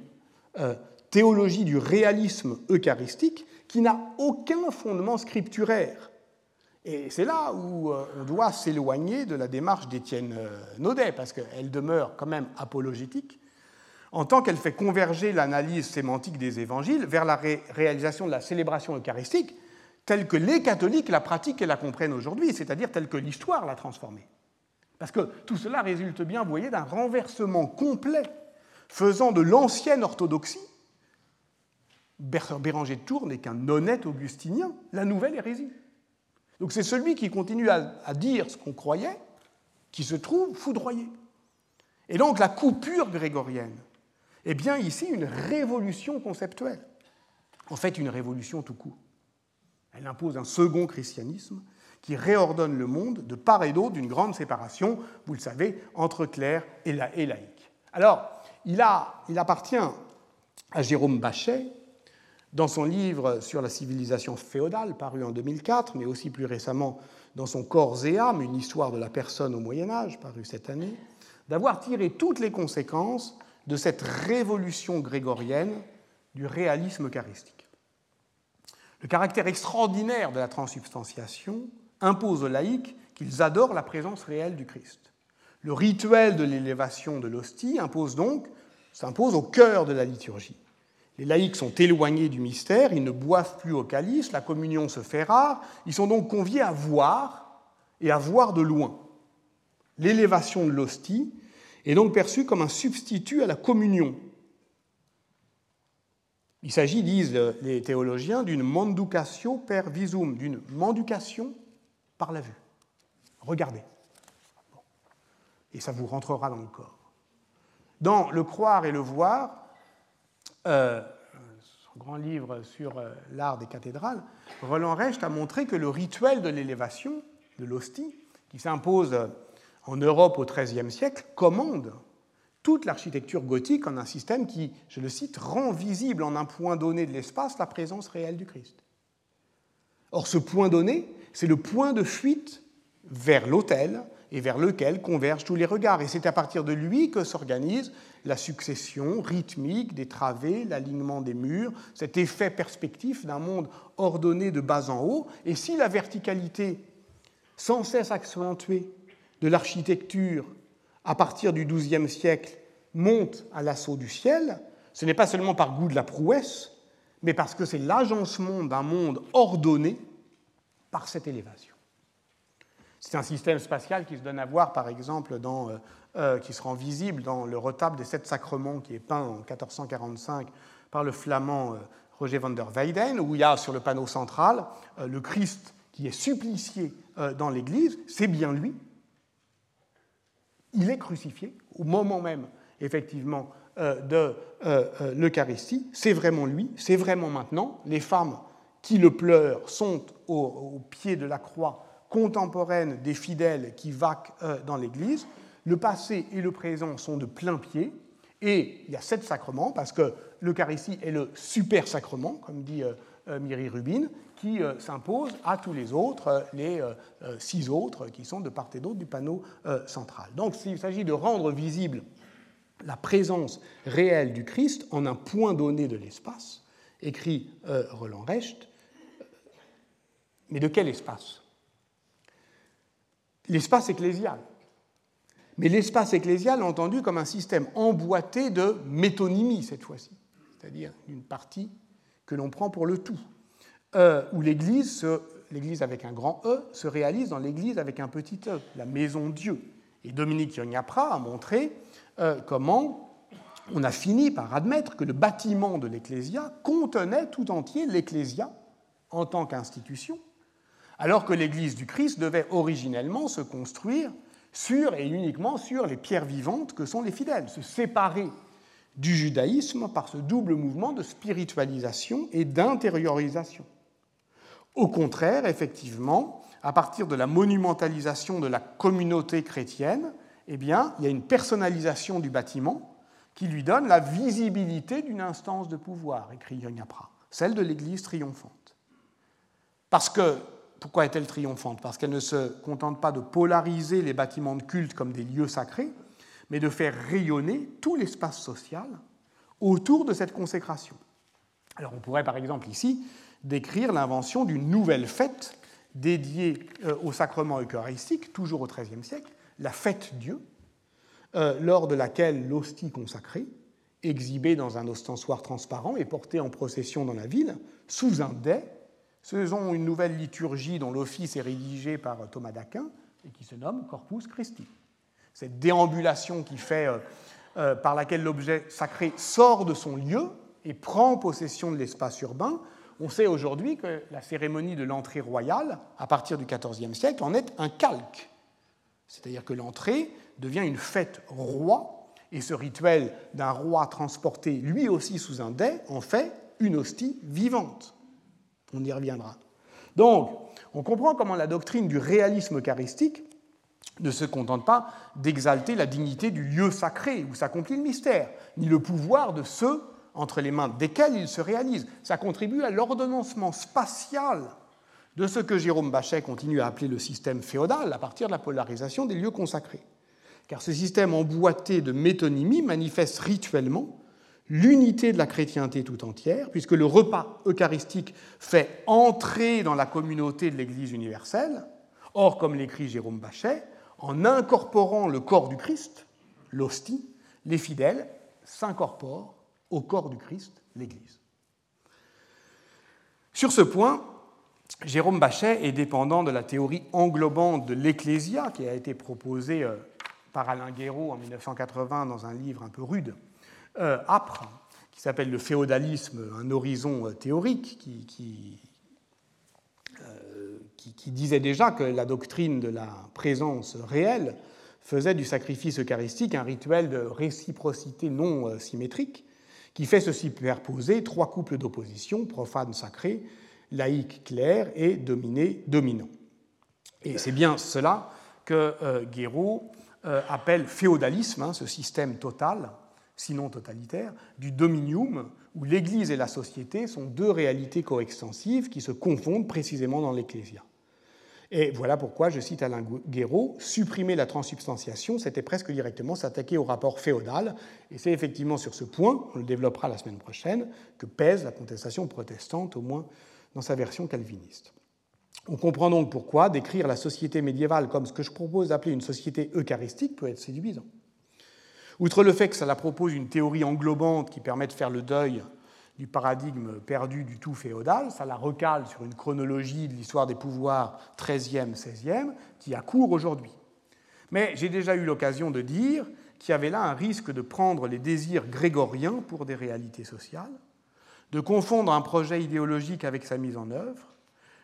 euh, théologie du réalisme eucharistique qui n'a aucun fondement scripturaire. Et c'est là où euh, on doit s'éloigner de la démarche d'Étienne euh, Naudet, parce qu'elle demeure quand même apologétique, en tant qu'elle fait converger l'analyse sémantique des évangiles vers la réalisation de la célébration eucharistique, telle que les catholiques la pratiquent et la comprennent aujourd'hui, c'est-à-dire telle que l'histoire l'a transformée. Parce que tout cela résulte bien, vous voyez, d'un renversement complet faisant de l'ancienne orthodoxie, Béranger de Tours n'est qu'un honnête augustinien, la nouvelle hérésie. Donc c'est celui qui continue à, dire ce qu'on croyait, qui se trouve foudroyé. Et donc la coupure grégorienne est bien ici une révolution conceptuelle, en fait une révolution tout court. Elle impose un second christianisme qui réordonne le monde de part et d'autre d'une grande séparation, vous le savez, entre clerc et, laïc. Alors, il, appartient à Jérôme Bachet, dans son livre sur la civilisation féodale, paru en 2004, mais aussi plus récemment dans son Corps et âme, une histoire de la personne au Moyen Âge, paru cette année, d'avoir tiré toutes les conséquences de cette révolution grégorienne du réalisme eucharistique. Le caractère extraordinaire de la transsubstantiation impose aux laïcs qu'ils adorent la présence réelle du Christ. Le rituel de l'élévation de l'hostie impose donc, s'impose au cœur de la liturgie. Les laïcs sont éloignés du mystère, ils ne boivent plus au calice, la communion se fait rare, ils sont donc conviés à voir et à voir de loin. L'élévation de l'hostie est donc perçue comme un substitut à la communion, il s'agit, disent les théologiens, d'une manducatio per visum, d'une manducation par la vue. Regardez. Et ça vous rentrera dans le corps. Dans Le croire et le voir, euh, son grand livre sur euh, l'art des cathédrales, Roland Recht a montré que le rituel de l'élévation de l'hostie, qui s'impose en Europe au XIIIe siècle, commande toute l'architecture gothique en un système qui, je le cite, rend visible en un point donné de l'espace la présence réelle du Christ. Or, ce point donné, c'est le point de fuite vers l'autel et vers lequel convergent tous les regards. Et c'est à partir de lui que s'organise la succession rythmique des travées, l'alignement des murs, cet effet perspectif d'un monde ordonné de bas en haut. Et si la verticalité, sans cesse accentuée, de l'architecture à partir du XIIe siècle, monte à l'assaut du ciel, ce n'est pas seulement par goût de la prouesse, mais parce que c'est l'agencement d'un monde ordonné par cette élévation. C'est un système spatial qui se donne à voir, par exemple, euh, euh, qui se rend visible dans le retable des sept sacrements qui est peint en 1445 par le flamand euh, Roger van der Weyden, où il y a sur le panneau central le Christ qui est supplicié dans l'Église, c'est bien lui, il est crucifié au moment même, effectivement, de l'Eucharistie. C'est vraiment lui, c'est vraiment maintenant. Les femmes qui le pleurent sont au, pied de la croix contemporaine des fidèles qui vaquent dans l'Église. Le passé et le présent sont de plein pied. Et il y a sept sacrements, parce que l'Eucharistie est le super sacrement, comme dit Myri Rubin, qui euh, s'impose à tous les autres, euh, les euh, six autres qui sont de part et d'autre du panneau central. Donc il s'agit de rendre visible la présence réelle du Christ en un point donné de l'espace, écrit Roland Recht, Mais de quel espace? L'espace ecclésial. Mais l'espace ecclésial entendu comme un système emboîté de métonymie cette fois-ci, c'est-à-dire une partie que l'on prend pour le tout, euh, où l'Église, l'Église avec un grand E, se réalise dans l'Église avec un petit E, la maison Dieu. Et Dominique Yognapra a montré euh, comment on a fini par admettre que le bâtiment de l'Ecclésia contenait tout entier l'Ecclésia en tant qu'institution, alors que l'Église du Christ devait originellement se construire sur et uniquement sur les pierres vivantes que sont les fidèles, se séparer du judaïsme par ce double mouvement de spiritualisation et d'intériorisation. Au contraire, effectivement, à partir de la monumentalisation de la communauté chrétienne, eh bien, il y a une personnalisation du bâtiment qui lui donne la visibilité d'une instance de pouvoir, écrit Yognapra, celle de l'Église triomphante. Parce que, pourquoi est-elle triomphante? Parce qu'elle ne se contente pas de polariser les bâtiments de culte comme des lieux sacrés, mais de faire rayonner tout l'espace social autour de cette consécration. Alors on pourrait par exemple ici décrire l'invention d'une nouvelle fête dédiée euh, au sacrement eucharistique, toujours au XIIIe siècle, la fête Dieu, euh, lors de laquelle l'hostie consacrée, exhibée dans un ostensoir transparent et portée en procession dans la ville, sous un dais, faisons une nouvelle liturgie dont l'office est rédigé par Thomas d'Aquin et qui se nomme Corpus Christi. Cette déambulation qui fait, euh, par laquelle l'objet sacré sort de son lieu et prend possession de l'espace urbain, on sait aujourd'hui que la cérémonie de l'entrée royale, à partir du XIVe siècle, en est un calque. C'est-à-dire que l'entrée devient une fête roi, et ce rituel d'un roi transporté lui aussi sous un dais en fait une hostie vivante. On y reviendra. Donc, on comprend comment la doctrine du réalisme eucharistique ne se contente pas d'exalter la dignité du lieu sacré où s'accomplit le mystère, ni le pouvoir de ceux entre les mains desquels il se réalise. Ça contribue à l'ordonnancement spatial de ce que Jérôme Bachet continue à appeler le système féodal à partir de la polarisation des lieux consacrés. Car ce système emboîté de métonymie manifeste rituellement l'unité de la chrétienté tout entière, puisque le repas eucharistique fait entrer dans la communauté de l'Église universelle. Or, comme l'écrit Jérôme Bachet, en incorporant le corps du Christ, l'hostie, les fidèles s'incorporent au corps du Christ, l'Église. Sur ce point, Jérôme Bachet est dépendant de la théorie englobante de l'Ecclésia qui a été proposée euh, par Alain Guéraud en 1980 dans un livre un peu rude, âpre, qui s'appelle Le féodalisme, un horizon euh, théorique, qui, qui, disait déjà que la doctrine de la présence réelle faisait du sacrifice eucharistique un rituel de réciprocité non symétrique qui fait se superposer trois couples d'opposition, profane sacré, laïque clair et dominé dominant. Et c'est bien cela que euh, Guéraud euh, appelle féodalisme, hein, ce système total, sinon totalitaire, du dominium, où l'Église et la société sont deux réalités coextensives qui se confondent précisément dans l'Ecclésia. Et voilà pourquoi, je cite Alain Guéraud, supprimer la transsubstantiation, c'était presque directement s'attaquer au rapport féodal. Et c'est effectivement sur ce point, on le développera la semaine prochaine, que pèse la contestation protestante, au moins dans sa version calviniste. On comprend donc pourquoi décrire la société médiévale comme ce que je propose d'appeler une société eucharistique peut être séduisant. Outre le fait que cela propose une théorie englobante qui permet de faire le deuil du paradigme perdu du tout féodal, ça la recale sur une chronologie de l'histoire des pouvoirs 13e, 16e, qui a cours aujourd'hui. Mais j'ai déjà eu l'occasion de dire qu'il y avait là un risque de prendre les désirs grégoriens pour des réalités sociales, de confondre un projet idéologique avec sa mise en œuvre,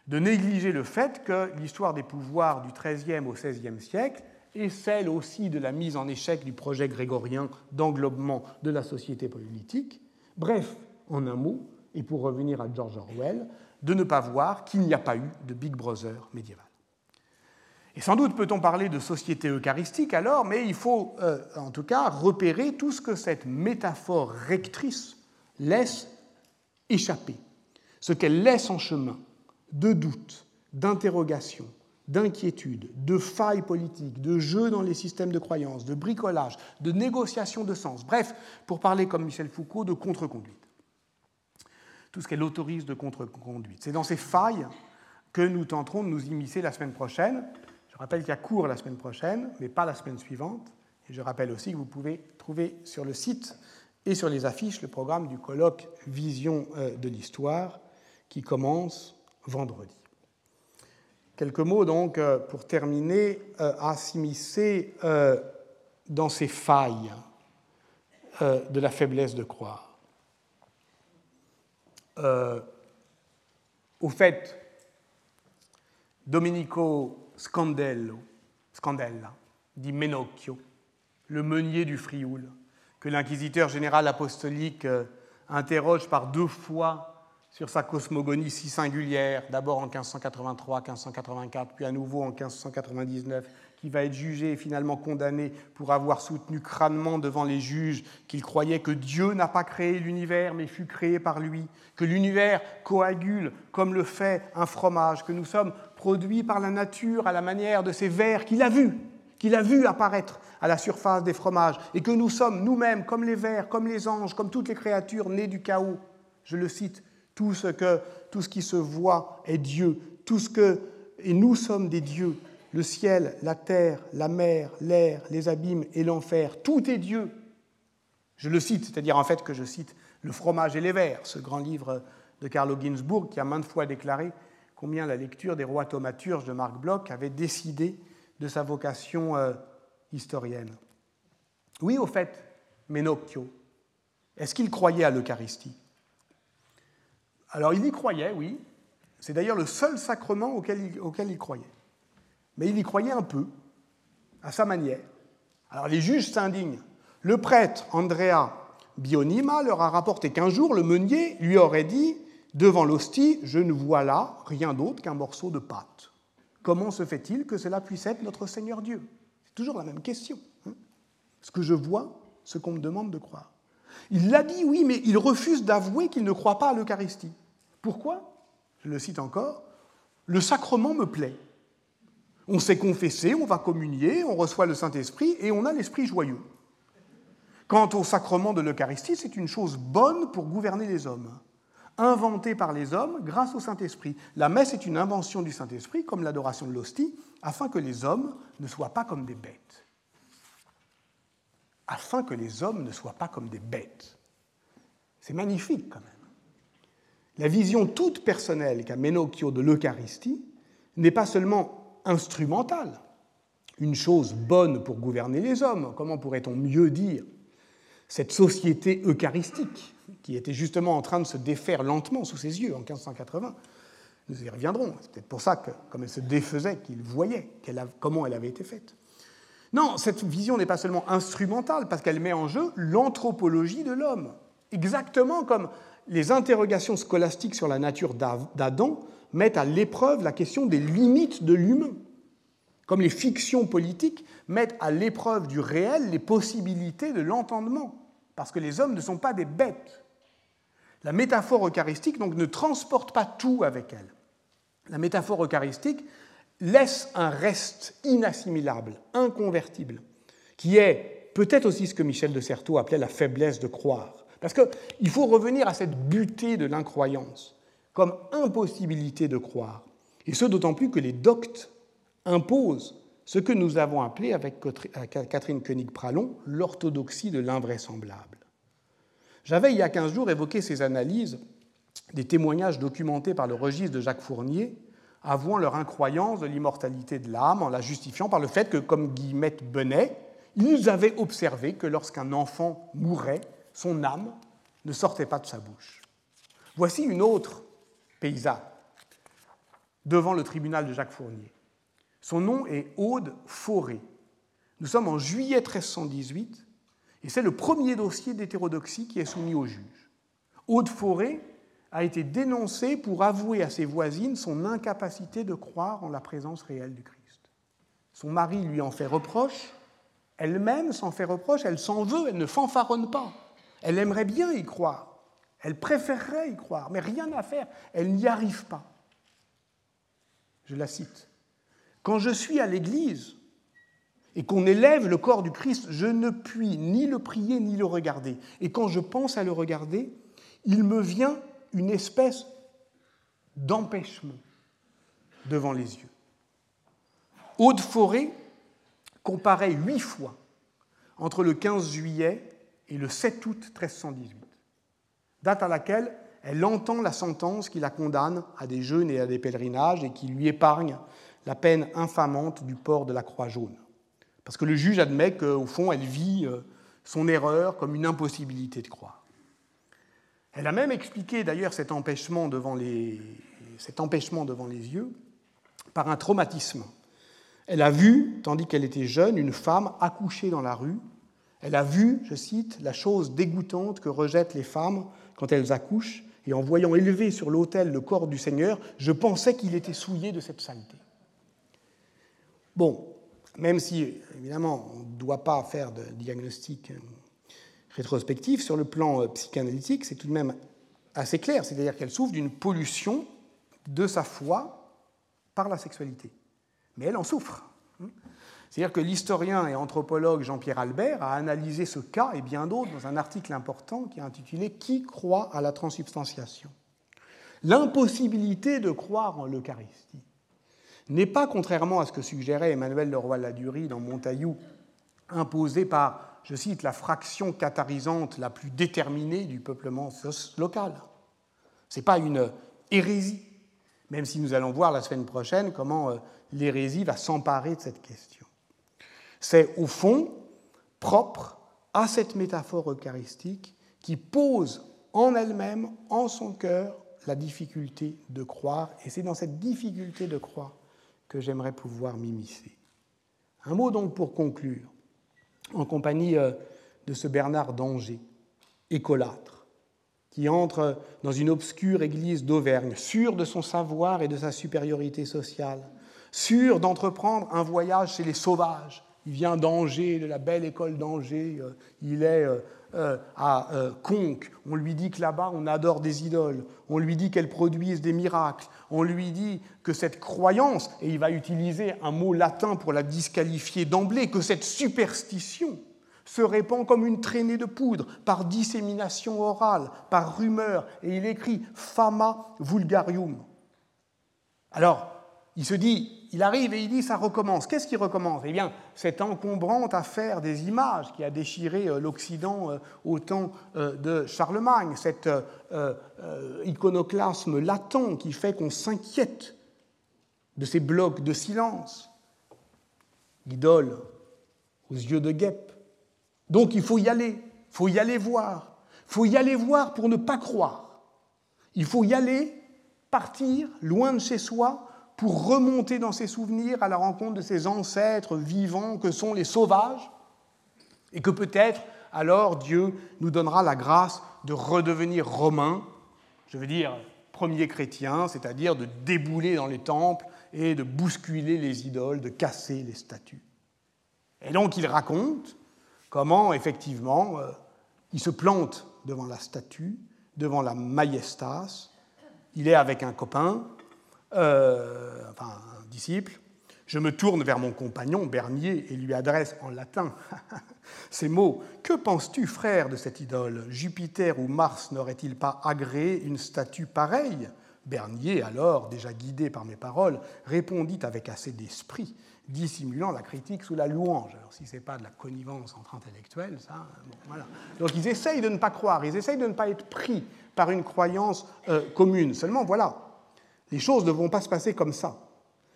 de négliger le fait que l'histoire des pouvoirs du XIIIe au XVIe siècle est celle aussi de la mise en échec du projet grégorien d'englobement de la société politique. Bref, en un mot, et pour revenir à George Orwell, de ne pas voir qu'il n'y a pas eu de Big Brother médiéval. Et sans doute peut-on parler de société eucharistique alors, mais il faut euh, en tout cas repérer tout ce que cette métaphore rectrice laisse échapper, ce qu'elle laisse en chemin de doutes, d'interrogations, d'inquiétudes, de failles politiques, de jeux dans les systèmes de croyances, de bricolage, de négociations de sens, bref, pour parler comme Michel Foucault, de contre-conduite tout ce qu'elle autorise de contre-conduite. C'est dans ces failles que nous tenterons de nous immiscer la semaine prochaine. Je rappelle qu'il y a cours la semaine prochaine, mais pas la semaine suivante. Et je rappelle aussi que vous pouvez trouver sur le site et sur les affiches le programme du colloque Vision euh, de l'histoire qui commence vendredi. Quelques mots donc euh, pour terminer euh, à s'immiscer dans ces failles de la faiblesse de croire. au fait, Domenico Scandello, Scandella, dit Menocchio, le meunier du Frioul, que l'inquisiteur général apostolique euh, interroge par deux fois sur sa cosmogonie si singulière, d'abord en 1583-1584, puis à nouveau en 1599, qui va être jugé et finalement condamné pour avoir soutenu crânement devant les juges qu'il croyait que Dieu n'a pas créé l'univers, mais fut créé par lui, que l'univers coagule comme le fait un fromage, que nous sommes produits par la nature à la manière de ces vers qu'il a vus, qu'il a vus apparaître à la surface des fromages, et que nous sommes nous-mêmes, comme les vers, comme les anges, comme toutes les créatures nées du chaos. Je le cite, tout ce, que, tout ce qui se voit est Dieu, tout ce que, et nous sommes des dieux. Le ciel, la terre, la mer, l'air, les abîmes et l'enfer, tout est Dieu. Je le cite, c'est-à-dire en fait que je cite Le fromage et les vers, ce grand livre de Carlo Ginzburg qui a maintes fois déclaré combien la lecture des rois thaumaturges de Marc Bloch avait décidé de sa vocation euh, historienne. Oui, au fait, Menocchio, est-ce qu'il croyait à l'Eucharistie? Alors il y croyait, oui. C'est d'ailleurs le seul sacrement auquel il, croyait. Mais il y croyait un peu, à sa manière. Alors les juges s'indignent. Le prêtre Andrea Bionima leur a rapporté qu'un jour, le meunier lui aurait dit Devant l'hostie, je ne vois là rien d'autre qu'un morceau de pâte. Comment se fait-il que cela puisse être notre Seigneur Dieu? C'est toujours la même question. Hein. ce que je vois, ce qu'on me demande de croire. Il l'a dit, oui, mais il refuse d'avouer qu'il ne croit pas à l'Eucharistie. Pourquoi? Je le cite encore. Le sacrement me plaît. On s'est confessé, on va communier, on reçoit le Saint-Esprit et on a l'esprit joyeux. Quant au sacrement de l'Eucharistie, c'est une chose bonne pour gouverner les hommes inventé par les hommes grâce au Saint-Esprit. La messe est une invention du Saint-Esprit, comme l'adoration de l'hostie, afin que les hommes ne soient pas comme des bêtes. Afin que les hommes ne soient pas comme des bêtes. C'est magnifique quand même. La vision toute personnelle qu'a Menocchio de l'Eucharistie n'est pas seulement instrumentale, une chose bonne pour gouverner les hommes, comment pourrait-on mieux dire cette société eucharistique qui était justement en train de se défaire lentement sous ses yeux en 1580. Nous y reviendrons. C'est peut-être pour ça que, comme elle se défaisait, qu'il voyait comment elle avait été faite. Non, cette vision n'est pas seulement instrumentale, parce qu'elle met en jeu l'anthropologie de l'homme. Exactement comme les interrogations scolastiques sur la nature d'Adam mettent à l'épreuve la question des limites de l'humain. Comme les fictions politiques mettent à l'épreuve du réel les possibilités de l'entendement parce que les hommes ne sont pas des bêtes. La métaphore eucharistique ne transporte pas tout avec elle. La métaphore eucharistique laisse un reste inassimilable, inconvertible, qui est peut-être aussi ce que Michel de Certeau appelait la faiblesse de croire. Parce qu'il faut revenir à cette butée de l'incroyance comme impossibilité de croire. Et ce d'autant plus que les doctes imposent ce que nous avons appelé avec Catherine Koenig-Pralon l'orthodoxie de l'invraisemblable. J'avais il y a 15 jours évoqué ces analyses des témoignages documentés par le registre de Jacques Fournier avouant leur incroyance de l'immortalité de l'âme en la justifiant par le fait que, comme Guillemette Benet, ils avaient observé que lorsqu'un enfant mourait, son âme ne sortait pas de sa bouche. Voici une autre paysanne devant le tribunal de Jacques Fournier. Son nom est Aude Fauré. Nous sommes en juillet 1318 et c'est le premier dossier d'hétérodoxie qui est soumis au juge. Aude Fauré a été dénoncée pour avouer à ses voisines son incapacité de croire en la présence réelle du Christ. Son mari lui en fait reproche, elle-même s'en fait reproche, elle s'en veut, elle ne fanfaronne pas. Elle aimerait bien y croire, elle préférerait y croire, mais rien à faire, elle n'y arrive pas. Je la cite. Quand je suis à l'église et qu'on élève le corps du Christ, je ne puis ni le prier ni le regarder. Et quand je pense à le regarder, il me vient une espèce d'empêchement, devant les yeux. Aude Forêt comparait huit fois entre le 15 juillet et le 7 août 1318, date à laquelle elle entend la sentence qui la condamne à des jeûnes et à des pèlerinages et qui lui épargne la peine infamante du port de la croix jaune. Parce que le juge admet qu'au fond, elle vit euh, son erreur comme une impossibilité de croire. Elle a même expliqué d'ailleurs cet empêchement devant les, cet empêchement devant les yeux par un traumatisme. Elle a vu, tandis qu'elle était jeune, une femme accoucher dans la rue. Elle a vu, je cite, la chose dégoûtante que rejettent les femmes quand elles accouchent, et en voyant élevé sur l'autel le corps du Seigneur, je pensais qu'il était souillé de cette saleté. Bon, même si, évidemment, on ne doit pas faire de diagnostic euh, rétrospectif, sur le plan euh, psychanalytique, c'est tout de même assez clair, c'est-à-dire qu'elle souffre d'une pollution de sa foi par la sexualité. Mais elle en souffre. C'est-à-dire que l'historien et anthropologue Jean-Pierre Albert a analysé ce cas et bien d'autres dans un article important qui est intitulé Qui croit à la transubstantiation? L'impossibilité de croire en l'Eucharistie n'est pas, contrairement à ce que suggérait Emmanuel Leroy-Ladurie dans Montaillou, imposée par, je cite, la fraction catharisante la plus déterminée du peuplement local. Ce n'est pas une hérésie, même si nous allons voir la semaine prochaine comment euh, l'hérésie va s'emparer de cette question. C'est au fond propre à cette métaphore eucharistique qui pose en elle-même, en son cœur, la difficulté de croire, et c'est dans cette difficulté de croire que j'aimerais pouvoir m'immiscer. Un mot donc pour conclure, en compagnie euh, de ce Bernard d'Angers, écolâtre, qui entre dans une obscure église d'Auvergne, sûr de son savoir et de sa supériorité sociale, sûr d'entreprendre un voyage chez les sauvages, il vient d'Angers, de la belle école d'Angers, euh, il est euh, euh, à Conques, on lui dit que là-bas on adore des idoles, on lui dit qu'elles produisent des miracles, on lui dit que cette croyance, et il va utiliser un mot latin pour la disqualifier d'emblée, que cette superstition se répand comme une traînée de poudre, par dissémination orale, par rumeur, et il écrit fama vulgarium. Alors, il se dit, il arrive et il dit ça recommence. Qu'est-ce qui recommence? Eh bien, cette encombrante affaire des images qui a déchiré euh, l'Occident euh, au temps euh, de Charlemagne, cet iconoclasme latent qui fait qu'on s'inquiète de ces blocs de silence, idole aux yeux de guêpe. Donc il faut y aller, il faut y aller voir, il faut y aller voir pour ne pas croire. Il faut y aller, partir loin de chez soi pour remonter dans ses souvenirs à la rencontre de ses ancêtres vivants que sont les sauvages, et que peut-être alors Dieu nous donnera la grâce de redevenir romains, je veux dire premiers chrétiens, c'est-à-dire de débouler dans les temples et de bousculer les idoles, de casser les statues. Et donc il raconte comment effectivement euh, il se plante devant la statue, devant la majestas, il est avec un copain, euh, enfin un disciple, je me tourne vers mon compagnon Bernier et lui adresse en latin *laughs* ces mots. Que penses-tu, frère, de cette idole? Jupiter ou Mars n'aurait-il pas agréé une statue pareille? Bernier, alors, déjà guidé par mes paroles, répondit avec assez d'esprit, dissimulant la critique sous la louange. Alors, si ce n'est pas de la connivence entre intellectuels, ça. Donc, ils essayent de ne pas croire, ils essayent de ne pas être pris par une croyance euh, commune. Seulement, voilà, les choses ne vont pas se passer comme ça.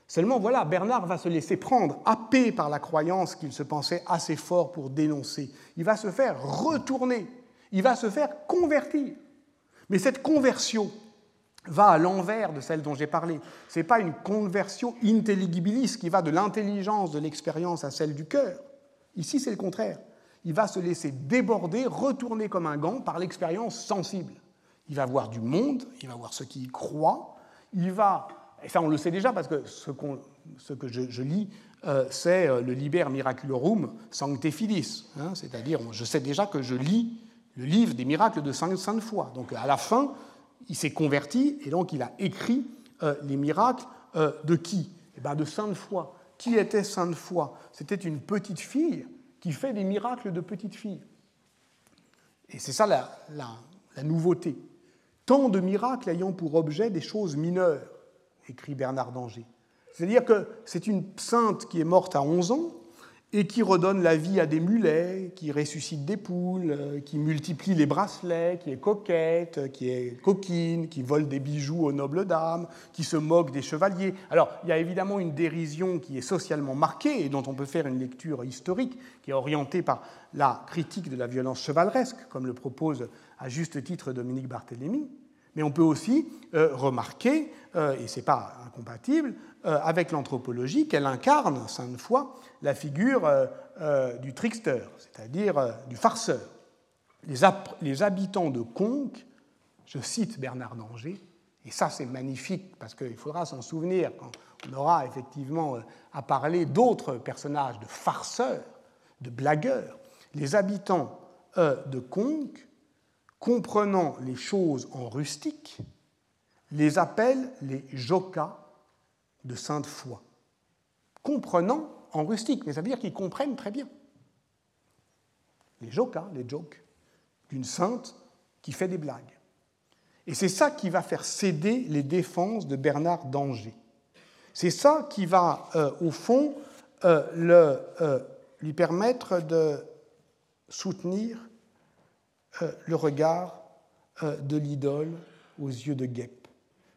Seulement, voilà, Bernard va se laisser prendre, happé par la croyance qu'il se pensait assez fort pour dénoncer. Il va se faire retourner, il va se faire convertir. Mais cette conversion va à l'envers de celle dont j'ai parlé. Ce n'est pas une conversion intelligibilis qui va de l'intelligence de l'expérience à celle du cœur. Ici, c'est le contraire. Il va se laisser déborder, retourner comme un gant par l'expérience sensible. Il va voir du monde, il va voir ce qui y croit, il va, et ça on le sait déjà parce que ce, que je, lis, euh, c'est euh, le Liber Miraculorum Sancte Filis, hein, c'est-à-dire je sais déjà que je lis le livre des miracles de Sainte Foi. Donc à la fin, il s'est converti et donc il a écrit euh, les miracles de qui? Eh bien, De Sainte Foi. Qui était Sainte Foi C'était une petite fille qui fait des miracles de petite fille. Et c'est ça la nouveauté tant de miracles ayant pour objet des choses mineures, écrit Bernard d'Angers. C'est-à-dire que c'est une sainte qui est morte à 11 ans et qui redonne la vie à des mulets, qui ressuscite des poules, euh, qui multiplie les bracelets, qui est coquette, qui est coquine, qui vole des bijoux aux nobles dames, qui se moque des chevaliers. Alors, il y a évidemment une dérision qui est socialement marquée et dont on peut faire une lecture historique, qui est orientée par la critique de la violence chevaleresque, comme le propose à juste titre Dominique Barthélemy. Mais on peut aussi euh, remarquer, euh, et ce n'est pas incompatible, euh, avec l'anthropologie qu'elle incarne, sainte fois, la figure du trickster, c'est-à-dire du farceur. Les, les, habitants de Conques, je cite Bernard d'Angers, et ça c'est magnifique parce qu'il faudra s'en souvenir quand on aura effectivement à parler d'autres personnages, de farceurs, de blagueurs. Les habitants de Conques comprenant les choses en rustique, les appelle les jokas de sainte foi. Comprenant en rustique, mais ça veut dire qu'ils comprennent très bien. Les jokas, les jokes, d'une sainte qui fait des blagues. Et c'est ça qui va faire céder les défenses de Bernard d'Angers. C'est ça qui va, euh, au fond, euh, euh, lui permettre de soutenir le regard euh, de l'idole aux yeux de guêpe.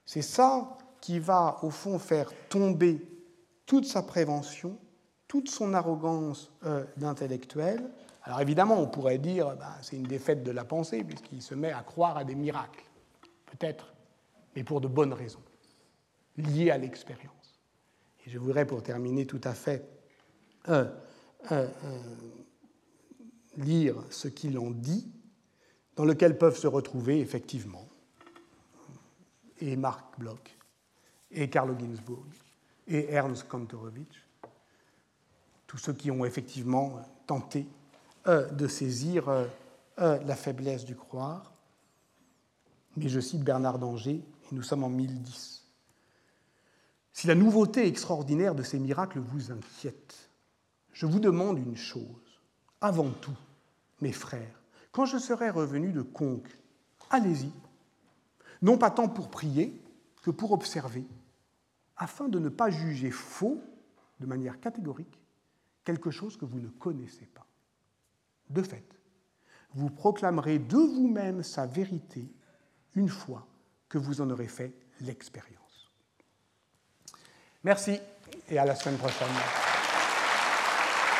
C'est ça qui va, au fond, faire tomber toute sa prévention, toute son arrogance euh, d'intellectuel. Alors évidemment, on pourrait dire bah, c'est une défaite de la pensée, puisqu'il se met à croire à des miracles. Peut-être, mais pour de bonnes raisons, liées à l'expérience. Et je voudrais, pour terminer tout à fait, lire ce qu'il en dit dans lequel peuvent se retrouver effectivement et Marc Bloch, et Carlo Ginzburg, et Ernst Kantorowicz, tous ceux qui ont effectivement tenté euh, de saisir euh, euh, la faiblesse du croire. Mais je cite Bernard d'Angers, et nous sommes en 1010. Si la nouveauté extraordinaire de ces miracles vous inquiète, je vous demande une chose. Avant tout, mes frères, quand je serai revenu de Conques, allez-y, non pas tant pour prier que pour observer, afin de ne pas juger faux, de manière catégorique, quelque chose que vous ne connaissez pas. De fait, vous proclamerez de vous-même sa vérité une fois que vous en aurez fait l'expérience. Merci et à la semaine prochaine.